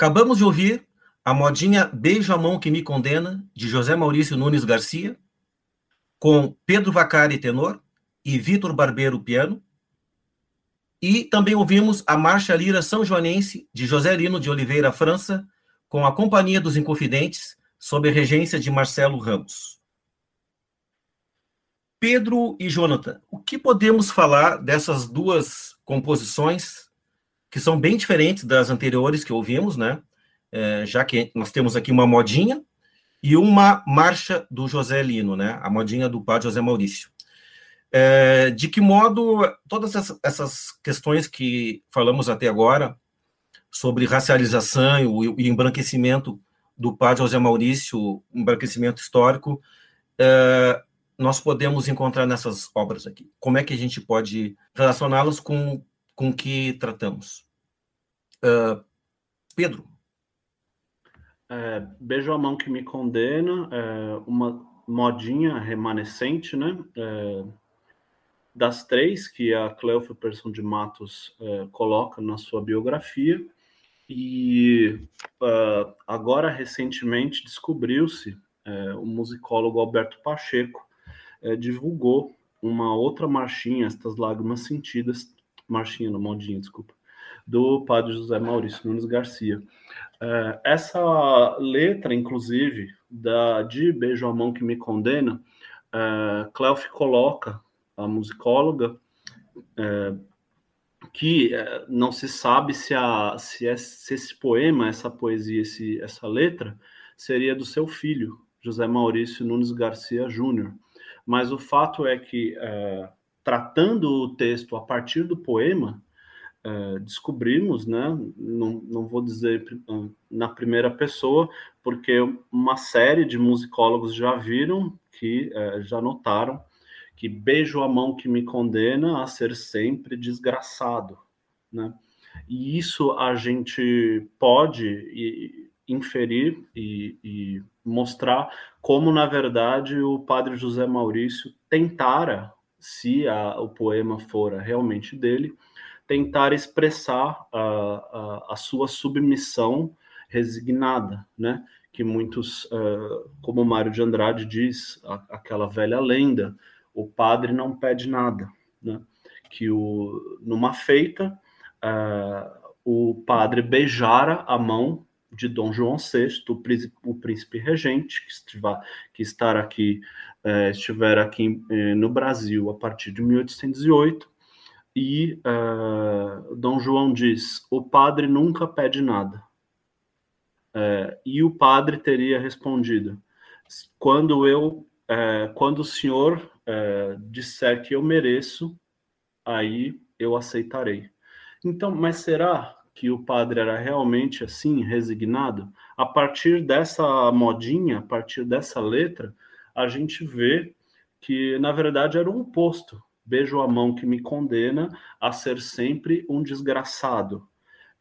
B: Acabamos de ouvir a modinha Beijo a Mão que Me Condena, de José Maurício Nunes Garcia, com Pedro Vacari tenor e Vitor Barbeiro piano. E também ouvimos a Marcha Lira São Joanense, de José Lino de Oliveira França, com a Companhia dos Inconfidentes, sob a regência de Marcelo Ramos. Pedro e Jonathan, o que podemos falar dessas duas composições que são bem diferentes das anteriores que ouvimos, né? É, já que nós temos aqui uma modinha e uma marcha do José Lino, né? A modinha do padre José Maurício. É, de que modo todas essas questões que falamos até agora sobre racialização e embranquecimento do padre José Maurício, embranquecimento histórico, é, nós podemos encontrar nessas obras aqui? Como é que a gente pode relacioná-las com com que tratamos? Uh, Pedro.
D: É, Beijo a mão que me condena, é uma modinha remanescente, né? É, das três que a Cleofa Persson de Matos é, coloca na sua biografia. E uh, agora, recentemente, descobriu-se, é, o musicólogo Alberto Pacheco é, divulgou uma outra marchinha, Estas Lágrimas Sentidas, marchinha, no modinha, desculpa, do padre José Maurício Nunes Garcia. É, essa letra, inclusive, da de Beijo a Mão que Me Condena, é, Cleof coloca, a musicóloga, é, que é, não se sabe se, a, é, se, esse poema, essa poesia, esse, essa letra, seria do seu filho, José Maurício Nunes Garcia Júnior. Mas o fato é que, é, tratando o texto a partir do poema, é, descobrimos, né, não, não vou dizer na primeira pessoa, porque uma série de musicólogos já viram, que é, já notaram, que beijo a mão que me condena a ser sempre desgraçado, né? E isso a gente pode inferir e, e mostrar como, na verdade, o padre José Maurício tentara, se a, o poema fora realmente dele, tentar expressar a, a, a sua submissão resignada, né? Que muitos, uh, como Mário de Andrade diz, aquela velha lenda, o padre não pede nada, né? Que o, numa feita, uh, o padre beijara a mão de Dom João VI, o príncipe, o príncipe regente, que, estiver, que estar aqui, eh, estiver aqui eh, no Brasil a partir de 1808, e uh, Dom João diz: o padre nunca pede nada. E o padre teria respondido: quando eu, quando o senhor disser que eu mereço, aí eu aceitarei. Então, mas será que o padre era realmente assim, resignado? A partir dessa modinha, a partir dessa letra, a gente vê que na verdade era o oposto beijo a mão que me condena a ser sempre um desgraçado.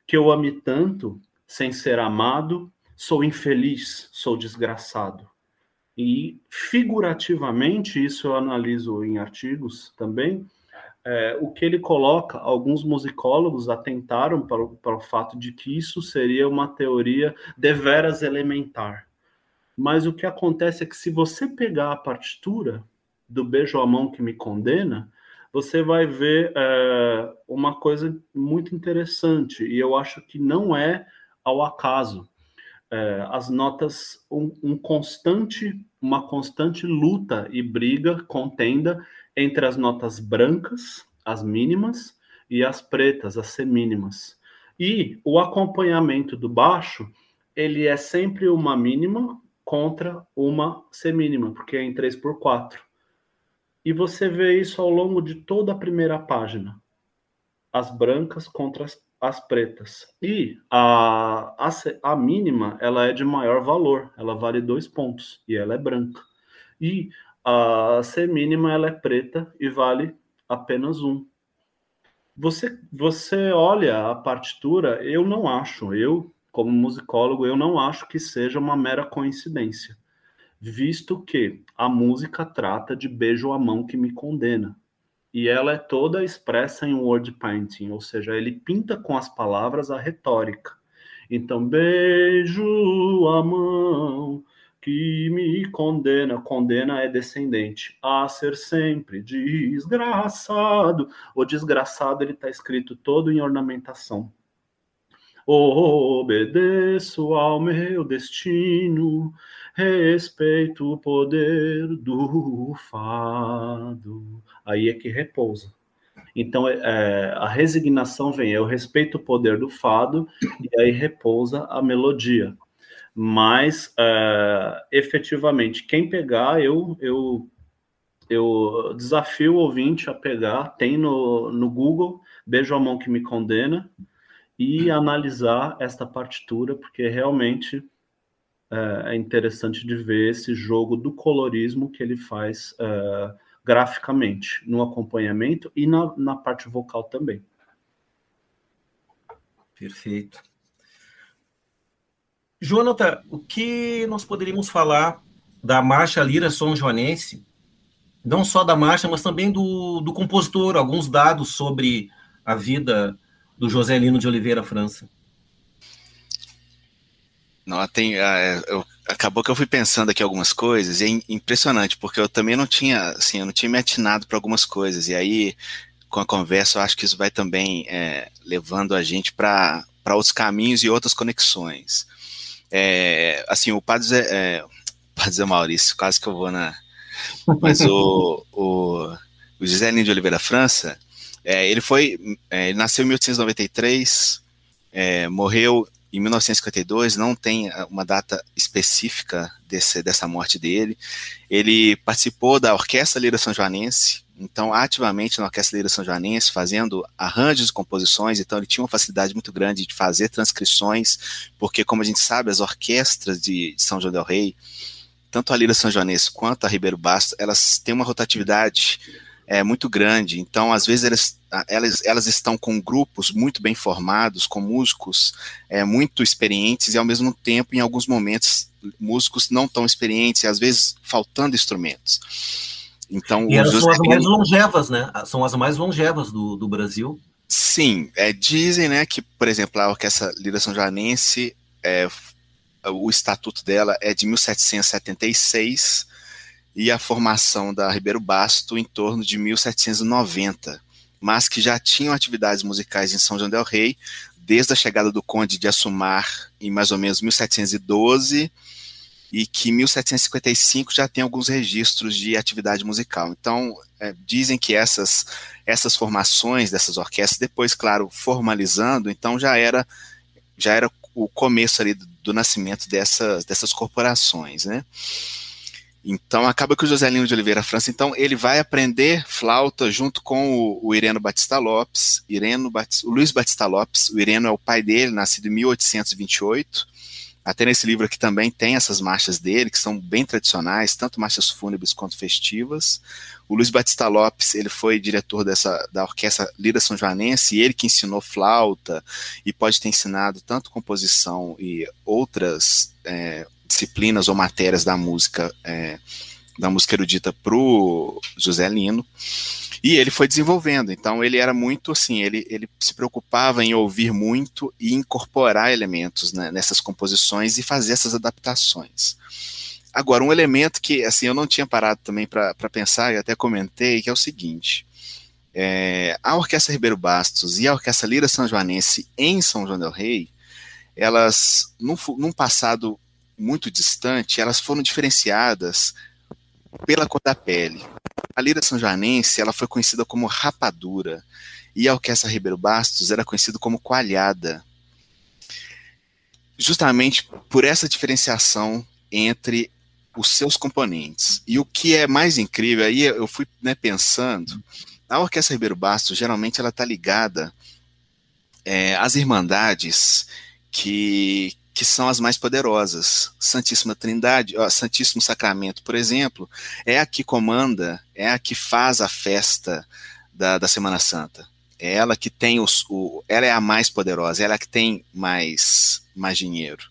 D: Que eu ame tanto, sem ser amado, sou infeliz, sou desgraçado. E figurativamente, isso eu analiso em artigos também, é, o que ele coloca, alguns musicólogos atentaram para o, para o fato de que isso seria uma teoria deveras elementar. Mas o que acontece é que se você pegar a partitura do Beijo a Mão que me condena, você vai ver é, uma coisa muito interessante, e eu acho que não é ao acaso. É, as notas, um, um, constante, uma constante luta e briga, contenda entre as notas brancas, as mínimas, e as pretas, as semínimas. E o acompanhamento do baixo, ele é sempre uma mínima contra uma semínima, porque é em 3 por 4. E você vê isso ao longo de toda a primeira página. As brancas contra as, as pretas. E a, a, a, mínima, ela é de maior valor. Ela vale dois pontos. E ela é branca. E a semínima, ela é preta e vale apenas um. Você, você olha a partitura, eu não acho, eu, como musicólogo, eu não acho que seja uma mera coincidência visto que a música trata de beijo à mão que me condena. E ela é toda expressa em word painting, ou seja, ele pinta com as palavras a retórica. Então beijo a mão que me condena, condena é descendente, a ser sempre desgraçado. O desgraçado ele está escrito todo em ornamentação. Obedeço ao meu destino, respeito o poder do fado. Aí é que repousa. Então, é, a resignação vem, eu respeito o poder do fado, e aí repousa a melodia. Mas, é, efetivamente, quem pegar, eu, eu, eu desafio o ouvinte a pegar, tem no, no Google, Beijo a Mão que Me Condena, e analisar esta partitura, porque realmente é, é interessante de ver esse jogo do colorismo que ele faz é, graficamente, no acompanhamento e na, na parte vocal também.
B: Perfeito. Jonathan, o que nós poderíamos falar da marcha Lira São Joanense? Não só da marcha, mas também do, do compositor, alguns dados sobre a vida do José Lino de Oliveira França.
C: Não, tem, ah, eu acabou que eu fui pensando aqui algumas coisas, e é impressionante, porque eu também não tinha, assim, eu não tinha me atinado para algumas coisas, e aí, com a conversa, eu acho que isso vai também é, levando a gente para outros caminhos e outras conexões. É, assim, o Padre Zé, é, Padre Zé Maurício, quase que eu vou na... Mas o, o, o José Lino de Oliveira França, é, ele foi, é, ele nasceu em 1893, é, morreu em 1952, não tem uma data específica desse, dessa morte dele. Ele participou da Orquestra Lira São Joanense, então ativamente na Orquestra Lira São Joanense, fazendo arranjos e composições, então ele tinha uma facilidade muito grande de fazer transcrições, porque como a gente sabe, as orquestras de, de São João del Rei, tanto a Lira São Joanense quanto a Ribeiro Basto, elas têm uma rotatividade é, muito grande. Então, às vezes, elas, elas, elas estão com grupos muito bem formados, com músicos é, muito experientes, e ao mesmo tempo, em alguns momentos, músicos não tão experientes, e às vezes faltando instrumentos.
B: Então, e elas são as mais longevas, né? São as mais longevas do, do Brasil.
C: Sim, é, dizem né, que, por exemplo, a Orquestra Lira São Joanense, é, o estatuto dela é de 1776, e a formação da Ribeiro Basto em torno de 1790, mas que já tinham atividades musicais em São João del Rei desde a chegada do Conde de Assumar em mais ou menos 1712 e que em 1755 já tem alguns registros de atividade musical. Então, é, dizem que essas, essas formações dessas orquestras, depois, claro, formalizando, então já era, já era o começo ali do, do nascimento dessas, dessas corporações, né? Então acaba que o José Lino de Oliveira França, então ele vai aprender flauta junto com o, o Ireno Batista Lopes, Ireno Batista, o Luiz Batista Lopes, o Ireno é o pai dele, nascido em 1828. Até nesse livro aqui também tem essas marchas dele, que são bem tradicionais, tanto marchas fúnebres quanto festivas. O Luiz Batista Lopes, ele foi diretor dessa, da Orquestra Lira São Joanense, ele que ensinou flauta e pode ter ensinado tanto composição e outras é, disciplinas ou matérias da música, é, da música erudita para o José Lino, e ele foi desenvolvendo. Então ele era muito assim, ele, ele se preocupava em ouvir muito e incorporar elementos né, nessas composições e fazer essas adaptações. Agora, um elemento que assim eu não tinha parado também para pensar, e até comentei, que é o seguinte. É, a Orquestra Ribeiro Bastos e a Orquestra Lira São Joanense em São João del Rei, elas, num, num passado muito distante, elas foram diferenciadas pela cor da pele. A lira são joanense, ela foi conhecida como rapadura, e a orquestra Ribeiro Bastos era conhecida como coalhada. Justamente por essa diferenciação entre os seus componentes. E o que é mais incrível, aí eu fui né, pensando, a Orquestra Ribeiro Bastos, geralmente ela está ligada é, às irmandades que, que são as mais poderosas. Santíssima Trindade, ó, Santíssimo Sacramento, por exemplo, é a que comanda, é a que faz a festa da, da Semana Santa. É ela que tem os, o, ela é a mais poderosa, ela é a que tem mais, mais dinheiro.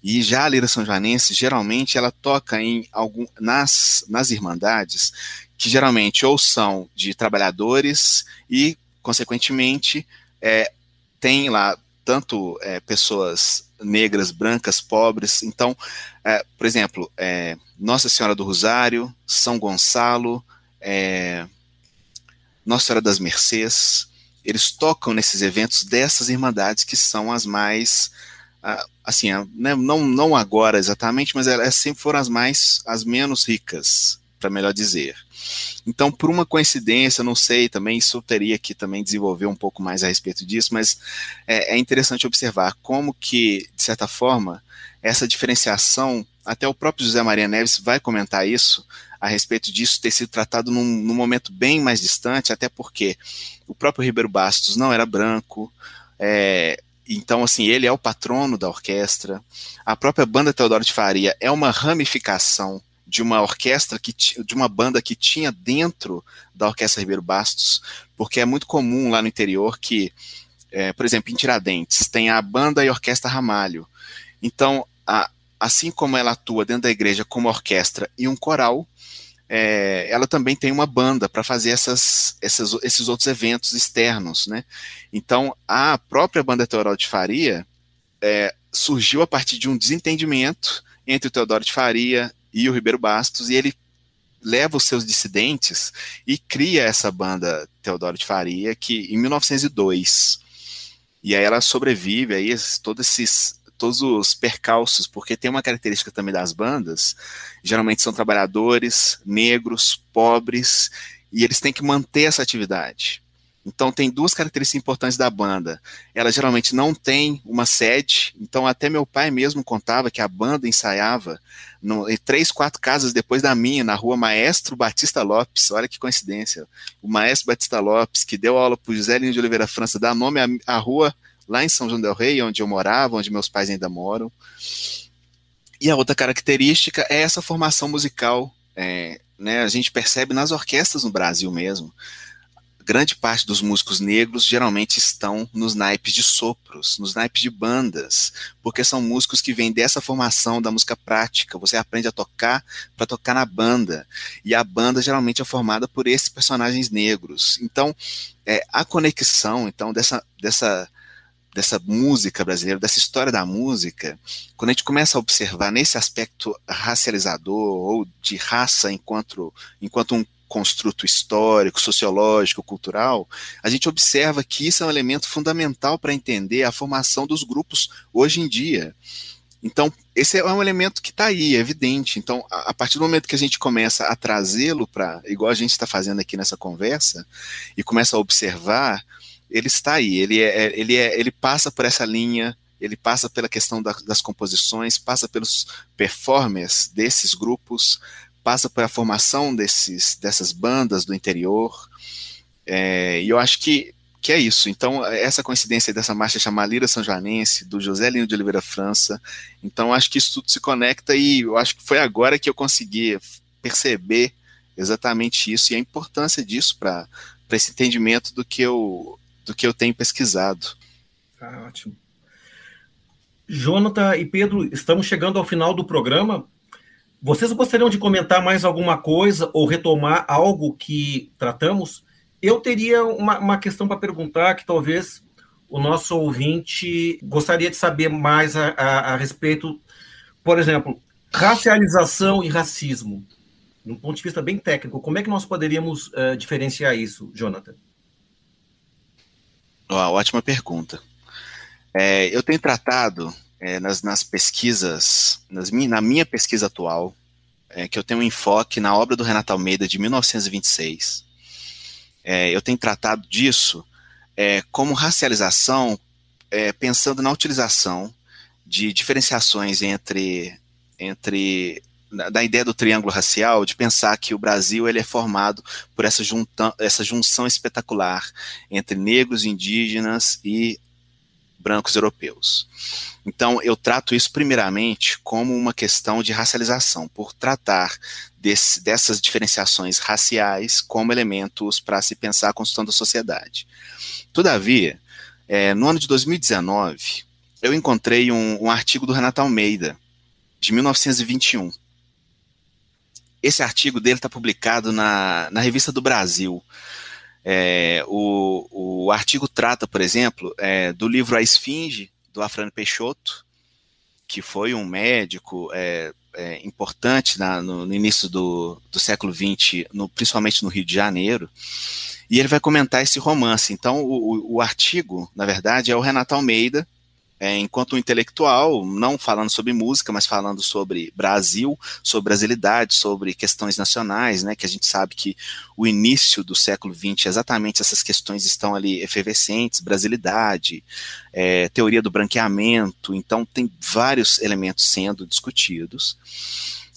C: E já a Lira São Joanense, geralmente, ela toca em algum, nas, nas irmandades, que geralmente ou são de trabalhadores e, consequentemente, é, tem lá tanto é, pessoas negras, brancas, pobres. Então, é, por exemplo, é, Nossa Senhora do Rosário, São Gonçalo, é, Nossa Senhora das Mercês, eles tocam nesses eventos dessas irmandades que são as mais assim, né, não, não agora exatamente, mas elas sempre foram as mais, as menos ricas, para melhor dizer. Então, por uma coincidência, não sei também, isso teria que também desenvolver um pouco mais a respeito disso, mas é, é interessante observar como que, de certa forma, essa diferenciação, até o próprio José Maria Neves vai comentar isso, a respeito disso ter sido tratado num, num momento bem mais distante, até porque o próprio Ribeiro Bastos não era branco, é, então, assim, ele é o patrono da orquestra. A própria banda Teodoro de Faria é uma ramificação de uma orquestra que de uma banda que tinha dentro da Orquestra Ribeiro Bastos, porque é muito comum lá no interior que, é, por exemplo, em Tiradentes, tem a banda e a orquestra Ramalho. Então, a, assim como ela atua dentro da igreja como orquestra e um coral, é, ela também tem uma banda para fazer essas, essas, esses outros eventos externos, né? Então, a própria banda Teodoro de Faria é, surgiu a partir de um desentendimento entre o Teodoro de Faria e o Ribeiro Bastos, e ele leva os seus dissidentes e cria essa banda Teodoro de Faria, que em 1902, e aí ela sobrevive aí todos esses todos os percalços, porque tem uma característica também das bandas, geralmente são trabalhadores, negros, pobres, e eles têm que manter essa atividade. Então tem duas características importantes da banda. Ela geralmente não tem uma sede, então até meu pai mesmo contava que a banda ensaiava no, em três, quatro casas depois da minha, na rua Maestro Batista Lopes. Olha que coincidência. O Maestro Batista Lopes, que deu aula para José Lino de Oliveira França, dá nome à, à rua lá em São João del Rei, onde eu morava, onde meus pais ainda moram. E a outra característica é essa formação musical. É, né, a gente percebe nas orquestras no Brasil mesmo. Grande parte dos músicos negros geralmente estão nos naipes de sopros, nos naipes de bandas, porque são músicos que vêm dessa formação da música prática. Você aprende a tocar para tocar na banda. E a banda geralmente é formada por esses personagens negros. Então, é, a conexão então dessa, dessa dessa música brasileira, dessa história da música, quando a gente começa a observar nesse aspecto racializador ou de raça enquanto, enquanto um construto histórico, sociológico, cultural, a gente observa que isso é um elemento fundamental para entender a formação dos grupos hoje em dia. Então, esse é um elemento que está aí, é evidente. Então, a, a, partir do momento que a gente começa a trazê-lo para, igual a gente está fazendo aqui nessa conversa, e começa a observar, ele está aí, ele, é, é, ele, é, ele passa por essa linha, ele passa pela questão da, das composições, passa pelos performers desses grupos, passa pela formação desses, dessas bandas do interior, é, e eu acho que, que é isso. Então, essa coincidência dessa marcha chamada Lira São Joanense, do José Lino de Oliveira França, então acho que isso tudo se conecta e eu acho que foi agora que eu consegui perceber exatamente isso e a importância disso para esse entendimento do que eu do que eu tenho pesquisado.
B: Ah, ótimo. Jonathan e Pedro, estamos chegando ao final do programa. Vocês gostariam de comentar mais alguma coisa ou retomar algo que tratamos? Eu teria uma, uma questão para perguntar que talvez o nosso ouvinte gostaria de saber mais a, a, a respeito, por exemplo, racialização e racismo. De um ponto de vista bem técnico, como é que nós poderíamos uh, diferenciar isso, Jonathan?
C: Oh, ótima pergunta. É, eu tenho tratado é, nas, nas, pesquisas, nas, na minha pesquisa atual, é, que eu tenho um enfoque na obra do Renato Almeida de 1926. É, eu tenho tratado disso é, como racialização, é, pensando na utilização de diferenciações entre, entre da ideia do triângulo racial, de pensar que o Brasil ele é formado por essa, junta, essa junção espetacular entre negros, indígenas e brancos europeus. Então, eu trato isso primeiramente como uma questão de racialização, por tratar desse, dessas diferenciações raciais como elementos para se pensar a construção da sociedade. Todavia, é, no ano de 2019, eu encontrei um, um artigo do Renato Almeida, de 1921, esse artigo dele está publicado na, na Revista do Brasil. É, o, o artigo trata, por exemplo, é, do livro A Esfinge, do Afrânio Peixoto, que foi um médico é, é, importante na, no, no, início do, do século XX, no, principalmente no Rio de Janeiro, e ele vai comentar esse romance. Então, o, o, o artigo, na verdade, é o Renato Almeida, é, enquanto um intelectual, não falando sobre música, mas falando sobre Brasil, sobre brasilidade, sobre questões nacionais, né, que a gente sabe que o início do século XX, exatamente essas questões estão ali efervescentes, brasilidade, é, teoria do branqueamento, então tem vários elementos sendo discutidos.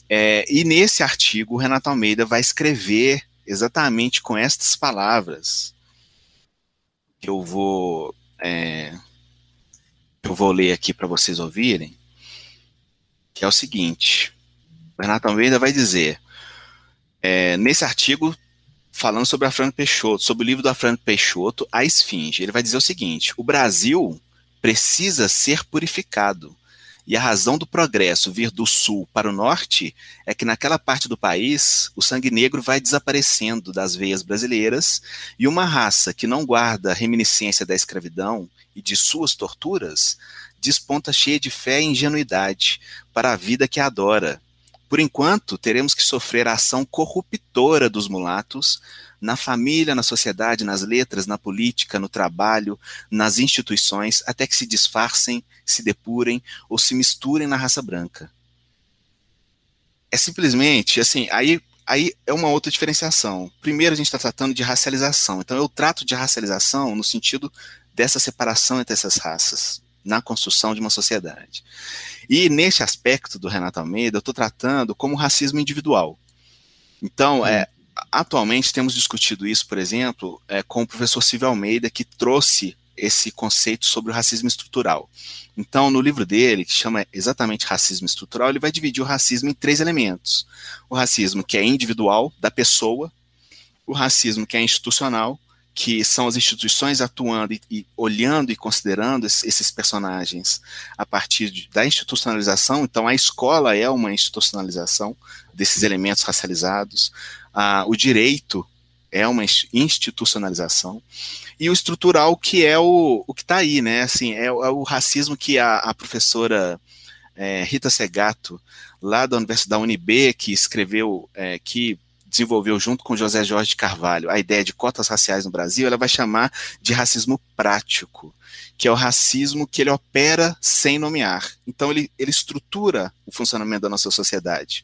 C: É, e nesse artigo, o Renato Almeida vai escrever exatamente com estas palavras que eu vou é, eu vou ler aqui para vocês ouvirem, que é o seguinte: o Renato Almeida vai dizer, é, nesse artigo, falando sobre a Peixoto, sobre o livro da Fran Peixoto, A Esfinge, ele vai dizer o seguinte: o Brasil precisa ser purificado. E a razão do progresso vir do sul para o norte é que naquela parte do país o sangue negro vai desaparecendo das veias brasileiras e uma raça que não guarda reminiscência da escravidão e de suas torturas, desponta cheia de fé e ingenuidade para a vida que adora. Por enquanto, teremos que sofrer a ação corruptora dos mulatos na família, na sociedade, nas letras, na política, no trabalho, nas instituições, até que se disfarcem, se depurem ou se misturem na raça branca. É simplesmente assim, aí aí é uma outra diferenciação. Primeiro, a gente está tratando de racialização. Então, eu trato de racialização no sentido dessa separação entre essas raças na construção de uma sociedade. E nesse aspecto do Renato Almeida, eu estou tratando como racismo individual. Então, é, atualmente temos discutido isso, por exemplo, é, com o professor Silvio Almeida, que trouxe esse conceito sobre o racismo estrutural. Então, no livro dele, que chama exatamente racismo estrutural, ele vai dividir o racismo em três elementos: o racismo que é individual, da pessoa, o racismo que é institucional que são as instituições atuando e, e olhando e considerando esses personagens a partir de, da institucionalização. Então, a escola é uma institucionalização desses elementos racializados, ah, o direito é uma institucionalização e o estrutural que é o, o que está aí, né? Assim, é, é, o racismo que a, a professora é, Rita Segato, lá da Universidade da UNB, que escreveu, é, que desenvolveu junto com José Jorge Carvalho a ideia de cotas raciais no Brasil, ela vai chamar de racismo prático, que é o racismo que ele opera sem nomear. Então ele, ele estrutura o funcionamento da nossa sociedade.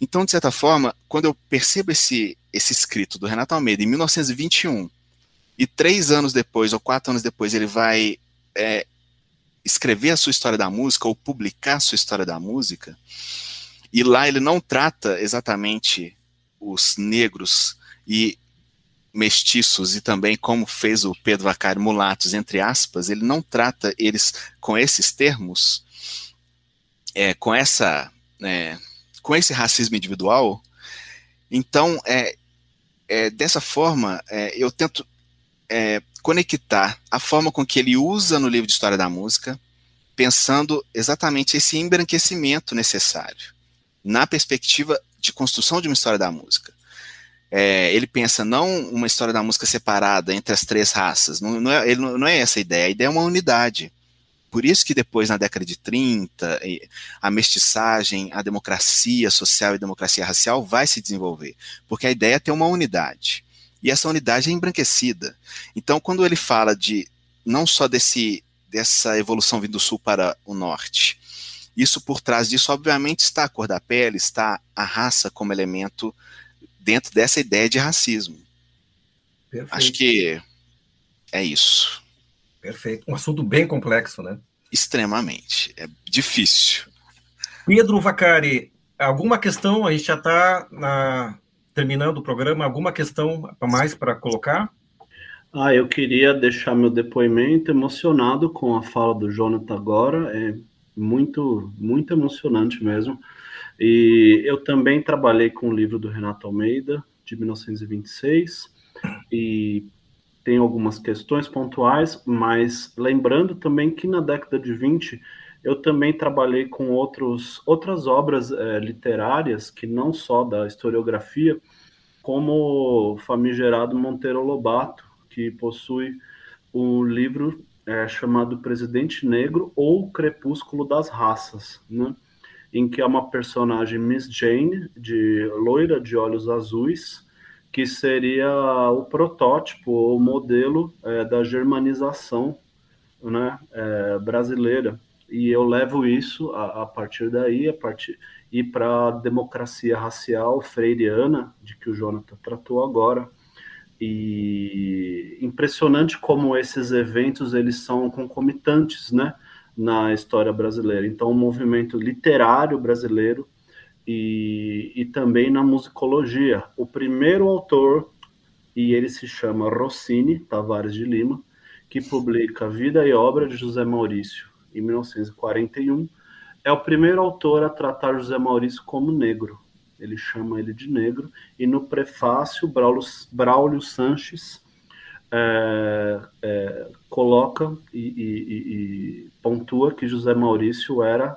C: Então, de certa forma, quando eu percebo esse, esse escrito do Renato Almeida em 1921, e três anos depois, ou quatro anos depois, ele vai é, escrever a sua história da música, ou publicar a sua história da música, e lá ele não trata exatamente os negros e mestiços e também como fez o Pedro Vacari mulatos entre aspas, ele não trata eles com esses termos, é, com essa, é, com esse racismo individual. Então, é, é dessa forma, é, eu tento é, conectar a forma com que ele usa no livro de história da música, pensando exatamente esse embranquecimento necessário na perspectiva de construção de uma história da música. É, ele pensa não uma história da música separada entre as três raças, não, não, é, ele não, é essa a ideia, a ideia é uma unidade. Por isso que depois, na década de 30, a mestiçagem, a democracia social e democracia racial vai se desenvolver, porque a ideia é ter uma unidade. E essa unidade é embranquecida. Então, quando ele fala de não só desse, dessa evolução vindo do sul para o norte, isso por trás disso, obviamente, está a cor da pele, está a raça como elemento dentro dessa ideia de racismo. Perfeito. Acho que é isso.
B: Perfeito. Um assunto bem complexo, né?
C: Extremamente. É difícil.
B: Pedro Vacari, alguma questão? A gente já está terminando o programa. Alguma questão a mais para colocar?
D: Ah, eu queria deixar meu depoimento emocionado com a fala do Jonathan agora. É muito, muito emocionante mesmo. E eu também trabalhei com o livro do Renato Almeida, de 1926, e tem algumas questões pontuais, mas lembrando também que na década de 20 eu também trabalhei com outros, outras obras é, literárias, que não só da historiografia, como o famigerado Monteiro Lobato, que possui um livro é, chamado Presidente Negro ou Crepúsculo das Raças, né? em que é uma personagem Miss Jane, de loira de olhos azuis, que seria o protótipo ou modelo é, da germanização né, é, brasileira. E eu levo isso a, a partir daí, a partir e para a democracia racial freiriana, de que o Jonathan tratou agora. E impressionante como esses eventos eles são concomitantes, né, na história brasileira. Então, o movimento literário brasileiro e, e também na musicologia. O primeiro autor, e ele se chama Rossini Tavares de Lima, que publica Vida e Obra de José Maurício, em 1941, é o primeiro autor a tratar José Maurício como negro. Ele chama ele de negro, e no prefácio, Braulio, Braulio Sanches é, é, coloca e, e, e pontua que José Maurício era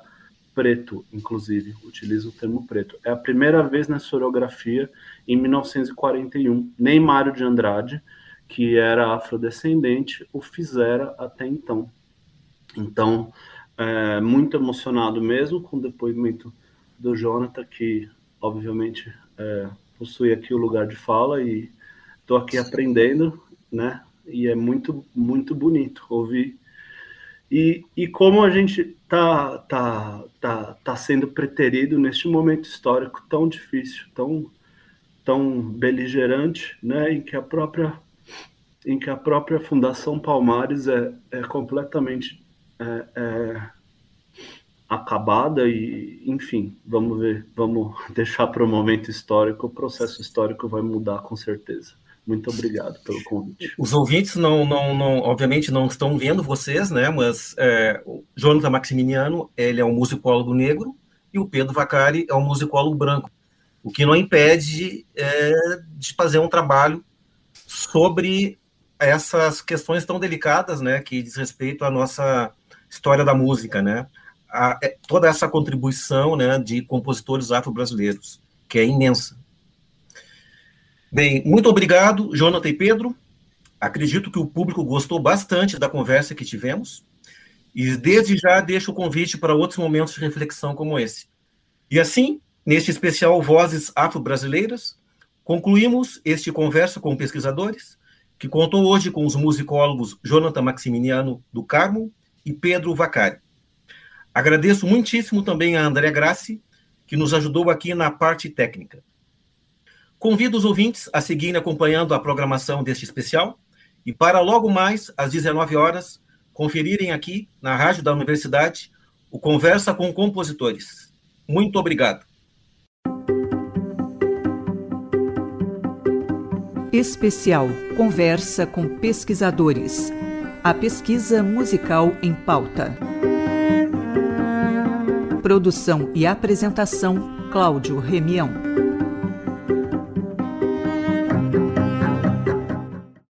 D: preto, inclusive, utiliza o termo preto. É a primeira vez na historiografia em 1941. Nem Mário de Andrade, que era afrodescendente, o fizera até então. Então, é, muito emocionado mesmo com o depoimento do Jonathan, que obviamente é, possui aqui o lugar de fala e estou aqui aprendendo, né? E é muito, muito bonito ouvir e, e como a gente está tá, tá, tá sendo preterido neste momento histórico tão difícil, tão, tão beligerante, né, em que a própria em que a própria Fundação Palmares é, é completamente é, é acabada e, enfim, vamos ver, vamos deixar para o momento histórico, o processo histórico vai mudar com certeza. Muito obrigado pelo convite.
B: Os ouvintes não, não, não obviamente não estão vendo vocês, né? Mas é, o Jonathan Maximiliano ele é um musicólogo negro e o Pedro Vacari é um musicólogo branco, o que não impede é, de fazer um trabalho sobre essas questões tão delicadas, né? Que diz respeito à nossa história da música, né? A, é, toda essa contribuição, né? De compositores afro-brasileiros, que é imensa. Bem, muito obrigado, Jonathan e Pedro. Acredito que o público gostou bastante da conversa que tivemos. E desde já deixo o convite para outros momentos de reflexão como esse. E assim, neste especial Vozes Afro-Brasileiras, concluímos este Conversa com Pesquisadores, que contou hoje com os musicólogos Jonathan Maximiliano do Carmo e Pedro Vacari. Agradeço muitíssimo também a André Grassi, que nos ajudou aqui na parte técnica. Convido os ouvintes a seguirem acompanhando a programação deste especial e para logo mais, às 19 horas, conferirem aqui, na Rádio da Universidade, o Conversa com Compositores. Muito obrigado.
A: Especial Conversa com Pesquisadores. A pesquisa musical em pauta. Produção e apresentação: Cláudio Remião.